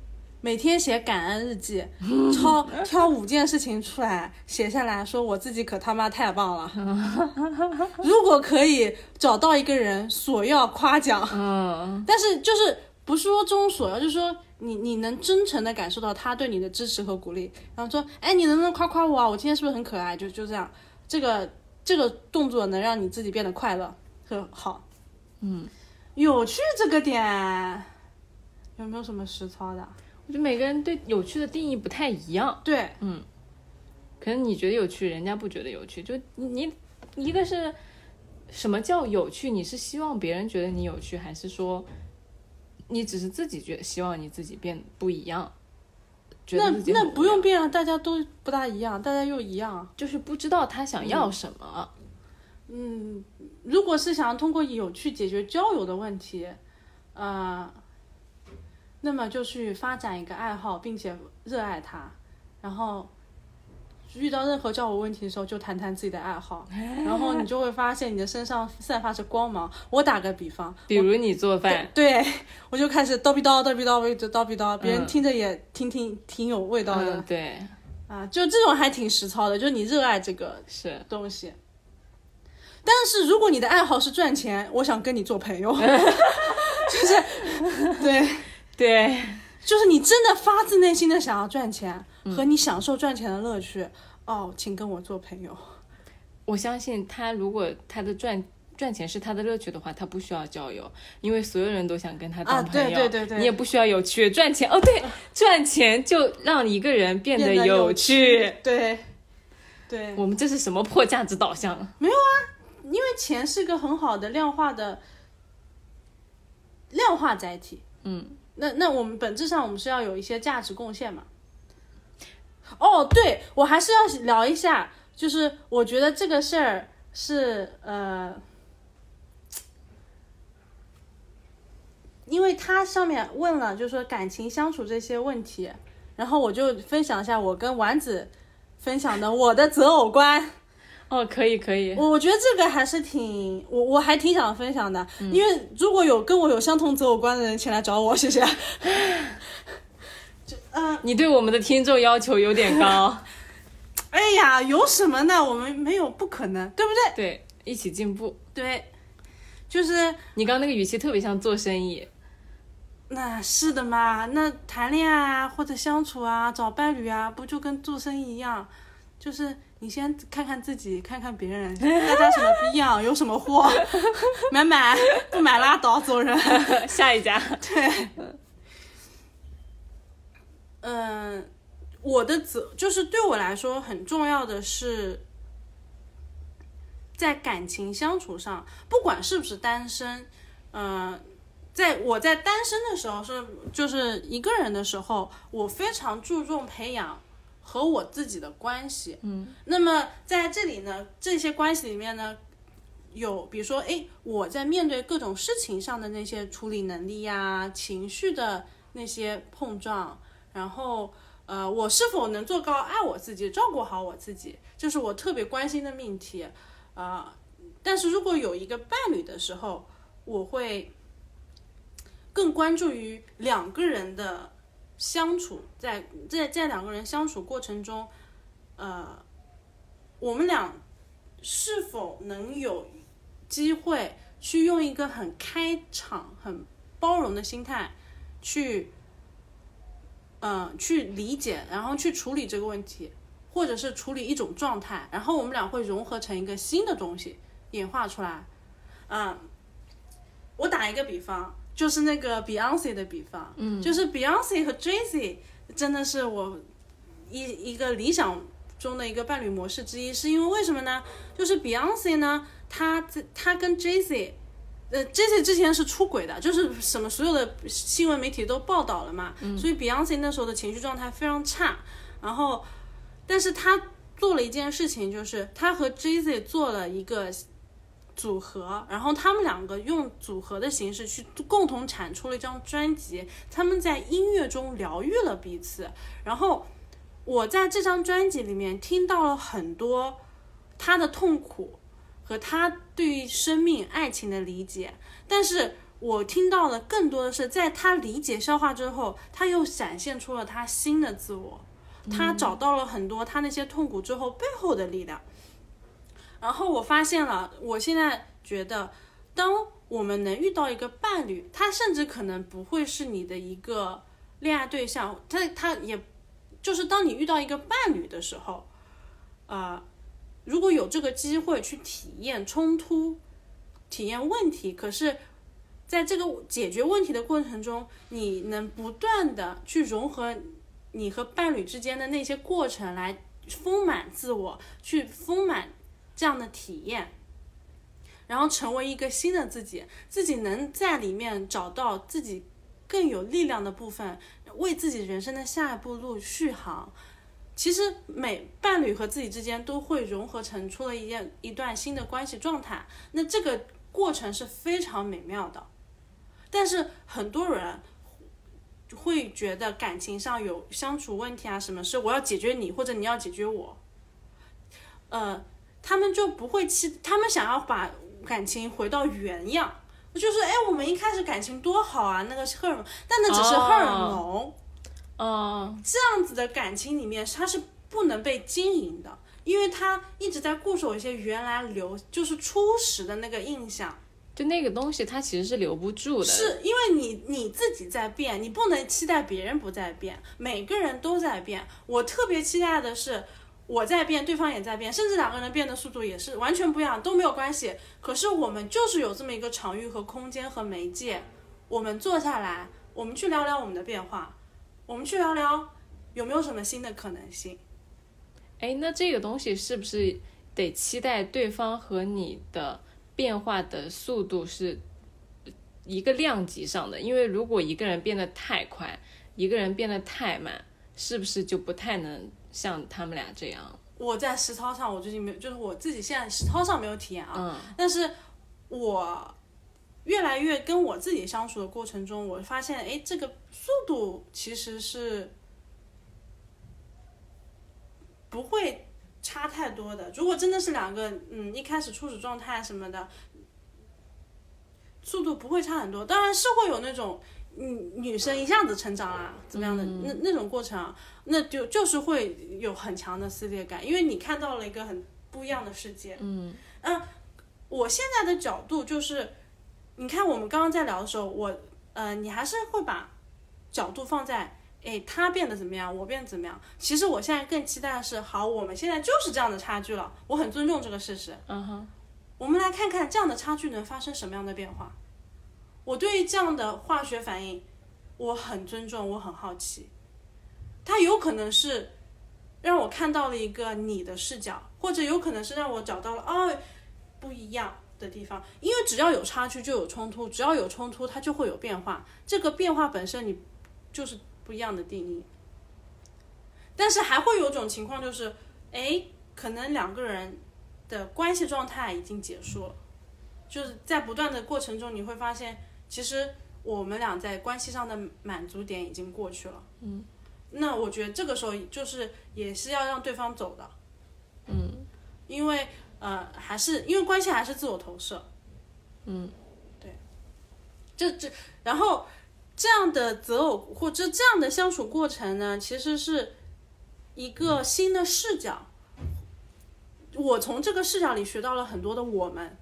Speaker 2: 每天写感恩日记，挑 挑五件事情出来写下来说我自己可他妈太棒了。如果可以找到一个人索要夸奖，
Speaker 1: 嗯，
Speaker 2: 但是就是不是说这种索要，就是说你你能真诚的感受到他对你的支持和鼓励，然后说，哎，你能不能夸夸我啊？我今天是不是很可爱？就就这样，这个这个动作能让你自己变得快乐和好。
Speaker 1: 嗯，
Speaker 2: 有趣这个点有没有什么实操的？
Speaker 1: 我觉得每个人对有趣的定义不太一样，
Speaker 2: 对，嗯
Speaker 1: 可能你觉得有趣，人家不觉得有趣。就你一个是什么叫有趣？你是希望别人觉得你有趣，还是说你只是自己觉得希望你自己变不一样？
Speaker 2: 那那不用变啊，大家都不大一样，大家又一样啊。
Speaker 1: 就是不知道他想要什么。
Speaker 2: 嗯，如果是想要通过有趣解决交友的问题，呃，那么就去发展一个爱好，并且热爱它，然后遇到任何交友问题的时候，就谈谈自己的爱好，然后你就会发现你的身上散发着光芒。我打个比方，
Speaker 1: 比如你做饭，
Speaker 2: 对我就开始叨逼叨叨逼叨叨叨逼叨，别人
Speaker 1: 嗯
Speaker 2: 听着也听听挺有味道的、
Speaker 1: 嗯，对，
Speaker 2: 啊，就这种还挺实操的，就是你热爱这个
Speaker 1: 是。
Speaker 2: 东西。但是如果你的爱好是赚钱，我想跟你做朋友，就是对，
Speaker 1: 对，
Speaker 2: 就是你真的发自内心的想要赚钱，
Speaker 1: 嗯
Speaker 2: 和你享受赚钱的乐趣，哦，请跟我做朋友。
Speaker 1: 我相信他如果他的赚。赚钱是他的乐趣的话，他不需要交友，因为所有人都想跟他当
Speaker 2: 啊
Speaker 1: 朋友。
Speaker 2: 对对对对
Speaker 1: 你也不需要有趣，赚钱哦，对，赚钱就让一个人变得
Speaker 2: 变得有
Speaker 1: 趣。
Speaker 2: 对，对，
Speaker 1: 我们这是什么破价值导向？
Speaker 2: 没有啊因为钱是个很好的量化的量化载体。
Speaker 1: 嗯，
Speaker 2: 那那我们本质上我们是要有一些价值贡献嘛。哦，对，我还是要聊一下，就是我觉得这个事儿是呃，因为他上面问了，就是说感情相处这些问题，然后我就分享一下我跟丸子分享的我的择偶观。
Speaker 1: 哦，可以可以，
Speaker 2: 我我觉得这个还是挺，我我还挺想分享的，
Speaker 1: 嗯
Speaker 2: 因为如果有跟我有相同择偶观的人，请来找我，谢谢。就嗯、
Speaker 1: 你对我们的听众要求有点高。
Speaker 2: 哎呀，有什么呢？我们没有不可能，对不对？
Speaker 1: 对，一起进步。
Speaker 2: 对，就是
Speaker 1: 你刚刚那个语气特别像做生意。
Speaker 2: 那是的嘛，那谈恋爱啊，或者相处啊，找伴侣啊，不就跟做生意一样？就是你先看看自己，看看别人，大家什么不一样，有什么货，买买，不买拉倒，走人。
Speaker 1: 下一家，
Speaker 2: 对，嗯，我的择就是对我来说很重要的是，在感情相处上，不管是不是单身，嗯、在我在单身的时候是就是一个人的时候，我非常注重培养和我自己的关系。嗯，那么在这里呢，这些关系里面呢，有比如说，哎，我在面对各种事情上的那些处理能力呀、情绪的那些碰撞，然后呃，我是否能做到爱我自己、照顾好我自己，这是我特别关心的命题。啊、但是如果有一个伴侣的时候，我会更关注于两个人的相处，在在在两个人相处过程中，呃，我们俩是否能有机会去用一个很开场、很包容的心态去，嗯、去理解，然后去处理这个问题，或者是处理一种状态，然后我们俩会融合成一个新的东西，演化出来。嗯，我打一个比方，就是那个 Beyonce 的比方，嗯，就是 Beyonce 和 Jay Z 真的是我一一个理想中的一个伴侣模式之一，是因为为什么呢？就是 Beyonce 呢，她在她跟 Jay Z。呃，Jay Z 之前是出轨的，就是什么所有的新闻媒体都报道了嘛，所以 Beyonce 那时候的情绪状态非常差。然后，但是他做了一件事情，就是他和 Jay Z 做了一个组合，然后他们两个用组合的形式去共同产出了一张专辑，他们在音乐中疗愈了彼此。然后我在这张专辑里面听到了很多他的痛苦和他对于生命、爱情的理解，但是我听到的更多的是，在他理解消化之后，他又展现出了他新的自我，他找到了很多他那些痛苦之后背后的力量。然后我发现了，我现在觉得，当我们能遇到一个伴侣，他甚至可能不会是你的一个恋爱对象，他他也就是当你遇到一个伴侣的时候，呃，如果有这个机会去体验冲突、体验问题，可是在这个解决问题的过程中，你能不断的去融合你和伴侣之间的那些过程，来丰满自我，去丰满。这样的体验，然后成为一个新的自己，自己能在里面找到自己更有力量的部分，为自己人生的下一步路续航。其实每伴侣和自己之间都会融合成出了一件一段新的关系状态，那这个过程是非常美妙的。但是很多人会觉得感情上有相处问题啊，什么是我要解决你，或者你要解决我，呃。他们就不会期，他们想要把感情回到原样，就是哎，我们一开始感情多好啊，那个荷尔蒙，但那只是荷尔蒙，
Speaker 1: 哦，
Speaker 2: 这样子的感情里面，它是不能被经营的，因为他一直在固守一些原来留，就是初始的那个印象，
Speaker 1: 就那个东西它其实是留不住的，
Speaker 2: 是因为你你自己在变，你不能期待别人不在变，每个人都在变，我特别期待的是。我在变，对方也在变，甚至两个人变的速度也是完全不一样，都没有关系。可是我们就是有这么一个场域和空间和媒介，我们坐下来，我们去聊聊我们的变化，我们去聊聊有没有什么新的可能性。
Speaker 1: 哎，那这个东西是不是得期待对方和你的变化的速度是一个量级上的？因为如果一个人变得太快，一个人变得太慢，是不是就不太能？像他们俩这样，
Speaker 2: 我在实操上，我最近没有，就是我自己现在实操上没有体验啊。
Speaker 1: 嗯。
Speaker 2: 但是，我越来越跟我自己相处的过程中，我发现，哎，这个速度其实是不会差太多的。如果真的是两个，嗯，一开始初始状态什么的，速度不会差很多。当然是会有那种。嗯女生一下子成长啊，怎么样的那那种过程啊，那就就是会有很强的撕裂感，因为你看到了一个很不一样的世界。
Speaker 1: 嗯
Speaker 2: 嗯，我现在的角度就是，你看我们刚刚在聊的时候，我呃，你还是会把角度放在，哎，他变得怎么样，我变得怎么样？其实我现在更期待的是，好，我们现在就是这样的差距了，我很尊重这个事实。
Speaker 1: 嗯哼，
Speaker 2: 我们来看看这样的差距能发生什么样的变化。我对于这样的化学反应，我很尊重，我很好奇。它有可能是让我看到了一个你的视角，或者有可能是让我找到了哦不一样的地方。因为只要有差距就有冲突，只要有冲突它就会有变化。这个变化本身你就是不一样的定义。但是还会有种情况就是，哎，可能两个人的关系状态已经结束了，就是在不断的过程中你会发现。其实我们俩在关系上的满足点已经过去了，
Speaker 1: 嗯，
Speaker 2: 那我觉得这个时候就是也是要让对方走的，
Speaker 1: 嗯，
Speaker 2: 因为呃还是因为关系还是自我投射，
Speaker 1: 嗯，
Speaker 2: 对，这这然后这样的择偶或者这样的相处过程呢，其实是一个新的视角，我从这个视角里学到了很多的我们，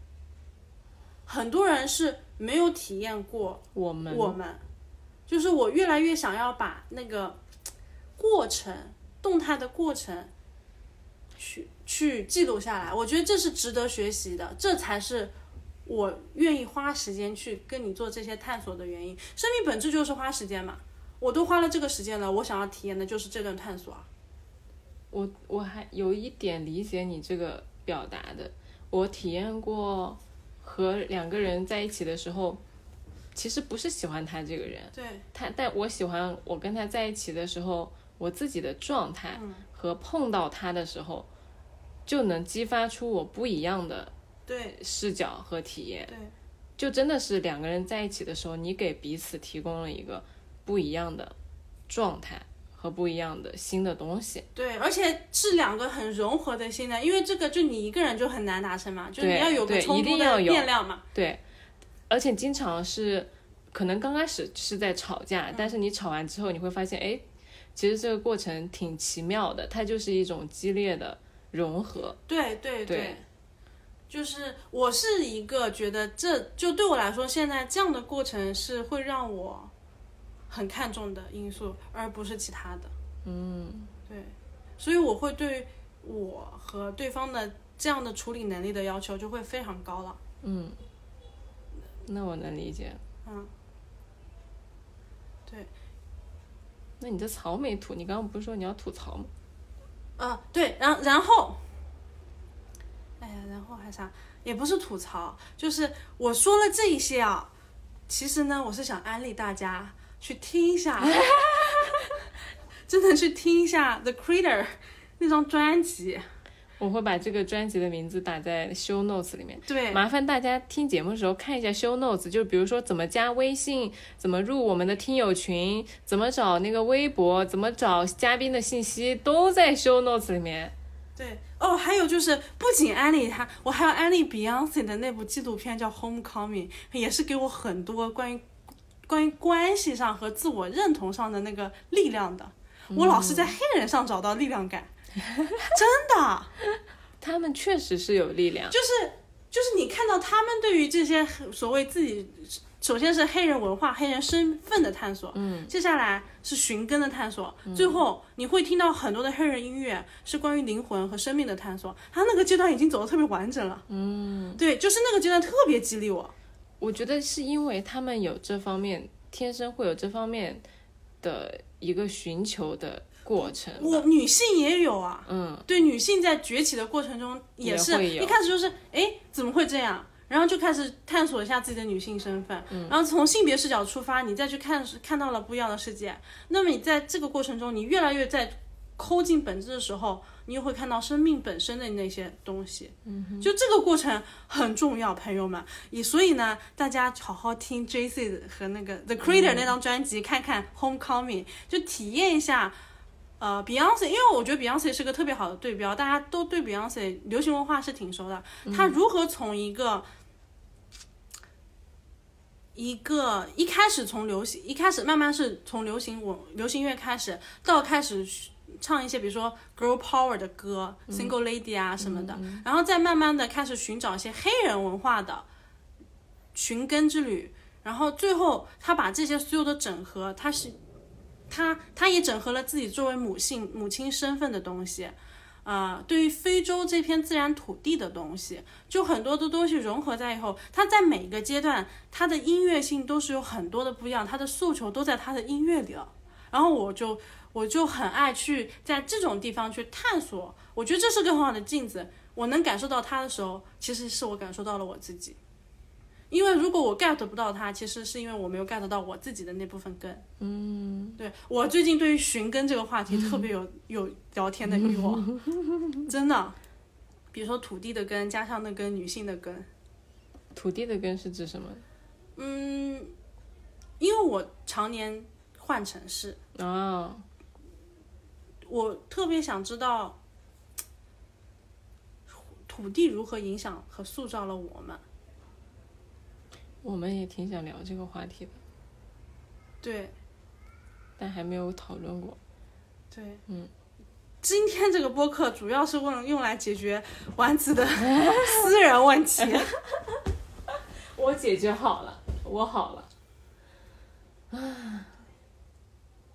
Speaker 2: 很多人是。没有体验过
Speaker 1: 我们，
Speaker 2: 我们，就是我越来越想要把那个过程、动态的过程去去记录下来。我觉得这是值得学习的，这才是我愿意花时间去跟你做这些探索的原因。生命本质就是花时间嘛，我都花了这个时间了，我想要体验的就是这段探索啊。
Speaker 1: 我我还有一点理解你这个表达的，我体验过。和两个人在一起的时候，其实不是喜欢他这个人，
Speaker 2: 对
Speaker 1: 他，但我喜欢我跟他在一起的时候，我自己的状态和碰到他的时候，就能激发出我不一样的
Speaker 2: 对
Speaker 1: 视角和体验，
Speaker 2: 对，
Speaker 1: 就真的是两个人在一起的时候，你给彼此提供了一个不一样的状态。和不一样的新的东西，
Speaker 2: 对，而且是两个很融合的新的，因为这个就你一个人就很难达成嘛，就你要有个冲突的变量嘛。
Speaker 1: 对，而且经常是可能刚开始是在吵架，但是你吵完之后，你会发现，哎，其实这个过程挺奇妙的，它就是一种激烈的融合。
Speaker 2: 对对
Speaker 1: 对
Speaker 2: 就是我是一个觉得这就对我来说，现在这样的过程是会让我很看重的因素，而不是其他的。
Speaker 1: 嗯，
Speaker 2: 对，所以我会对我和对方的这样的处理能力的要求就会非常高了。
Speaker 1: 嗯，那我能理解。
Speaker 2: 嗯，对，
Speaker 1: 那你这槽没吐？你刚刚不是说你要吐槽吗？
Speaker 2: 啊，对，然然后，哎呀，然后还啥？也不是吐槽，就是我说了这一些啊，其实呢，我是想安利大家去听一下，真的去听一下《The Creator》那张专辑。
Speaker 1: 我会把这个专辑的名字打在 show notes 里面。
Speaker 2: 对，
Speaker 1: 麻烦大家听节目的时候看一下 show notes，就比如说怎么加微信，怎么入我们的听友群，怎么找那个微博，怎么找嘉宾的信息，都在 show notes 里面。
Speaker 2: 对，哦，还有就是不仅安利他，我还要安利 Beyonce 的那部纪录片叫《Homecoming》，也是给我很多关于关于关系上和自我认同上的那个力量的。我老是在黑人上找到力量感，真的。
Speaker 1: 他们确实是有力量，
Speaker 2: 就是就是你看到他们对于这些所谓自己，首先是黑人文化、黑人身份的探索，
Speaker 1: 嗯，
Speaker 2: 接下来是寻根的探索，最后你会听到很多的黑人音乐是关于灵魂和生命的探索。他那个阶段已经走的特别完整了，
Speaker 1: 嗯，
Speaker 2: 对，就是那个阶段特别激励我。
Speaker 1: 我觉得是因为他们有这方面，天生会有这方面的一个寻求的过程。
Speaker 2: 我女性也有啊，
Speaker 1: 嗯，
Speaker 2: 对，女性在崛起的过程中也是
Speaker 1: 也
Speaker 2: 一开始就是哎怎么会这样，然后就开始探索一下自己的女性身份，
Speaker 1: 嗯
Speaker 2: 然后从性别视角出发，你再去看看到了不一样的世界。那么你在这个过程中，你越来越在抠进本质的时候，你又会看到生命本身的那些东西。嗯，就这个过程很重要，朋友们。也所以呢，大家好好听 J C 和那个 The Creator 那张专辑，看看 Homecoming，就体验一下。呃，Beyonce，因为我觉得 Beyonce 是个特别好的对标，大家都对 Beyonce 流行文化是挺熟的。她如何从一个一个一开始从流行，一开始慢慢是从流行文流行乐开始，到开始唱一些比如说 girl power 的歌、s i n g l e lady 啊什么的，然后再慢慢的开始寻找一些黑人文化的寻根之旅，然后最后他把这些所有的整合，他是他他也整合了自己作为母性母亲身份的东西。啊、对于非洲这片自然土地的东西，就很多的东西融合在以后，他在每个阶段，他的音乐性都是有很多的不一样，他的诉求都在他的音乐里了。然后我就我就很爱去在这种地方去探索，我觉得这是个很好的镜子。我能感受到他的时候，其实是我感受到了我自己。因为如果我 get 不到它，其实是因为我没有 get 到我自己的那部分根。
Speaker 1: 嗯，
Speaker 2: 对我最近对于寻根这个话题特别有 有聊天的欲望，真的。比如说土地的根加上那根女性的根，
Speaker 1: 土地的根是指什么？
Speaker 2: 嗯，因为我常年换城市，
Speaker 1: 哦，
Speaker 2: 我特别想知道土地如何影响和塑造了我们。
Speaker 1: 我们也挺想聊这个话题的，
Speaker 2: 对
Speaker 1: 但还没有讨论过。
Speaker 2: 对，
Speaker 1: 嗯。
Speaker 2: 今天这个播客主要是为用来解决丸子的 私人问题。
Speaker 1: 我解决好了，我好了。啊，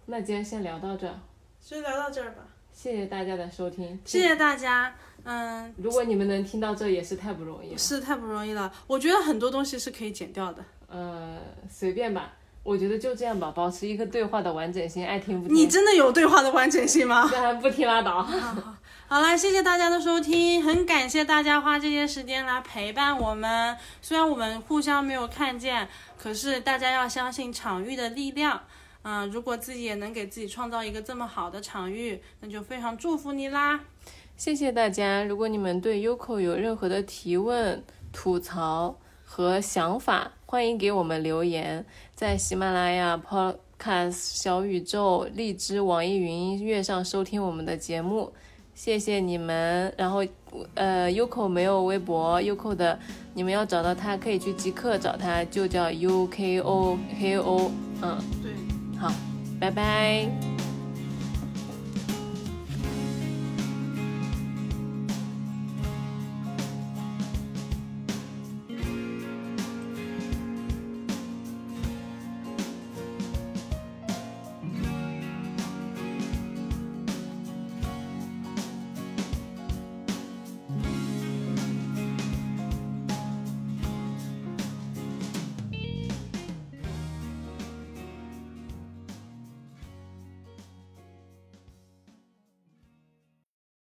Speaker 1: 那今天先聊到这儿，
Speaker 2: 就聊到这儿吧，
Speaker 1: 谢谢大家的收听。
Speaker 2: 谢谢大家。嗯，
Speaker 1: 如果你们能听到这，也是太不容易了。
Speaker 2: 是太不容易了。我觉得很多东西是可以剪掉的。
Speaker 1: 呃，随便吧，我觉得就这样吧，保持一个对话的完整性，爱听不听。
Speaker 2: 你真的有对话的完整性吗？
Speaker 1: 那不听拉倒。
Speaker 2: 好啦，谢谢大家的收听，很感谢大家花这些时间来陪伴我们。虽然我们互相没有看见，可是大家要相信场域的力量。嗯、如果自己也能给自己创造一个这么好的场域，那就非常祝福你啦。
Speaker 1: 谢谢大家。如果你们对 Uko 有任何的提问、吐槽和想法，欢迎给我们留言，在喜马拉雅、Podcast、小宇宙、荔枝、网易云音乐上收听我们的节目。谢谢你们。然后呃，Uko 没有微博，Uko 的你们要找到他，可以去即刻找他，就叫 U K O K O。嗯，
Speaker 2: 对，
Speaker 1: 好，拜拜。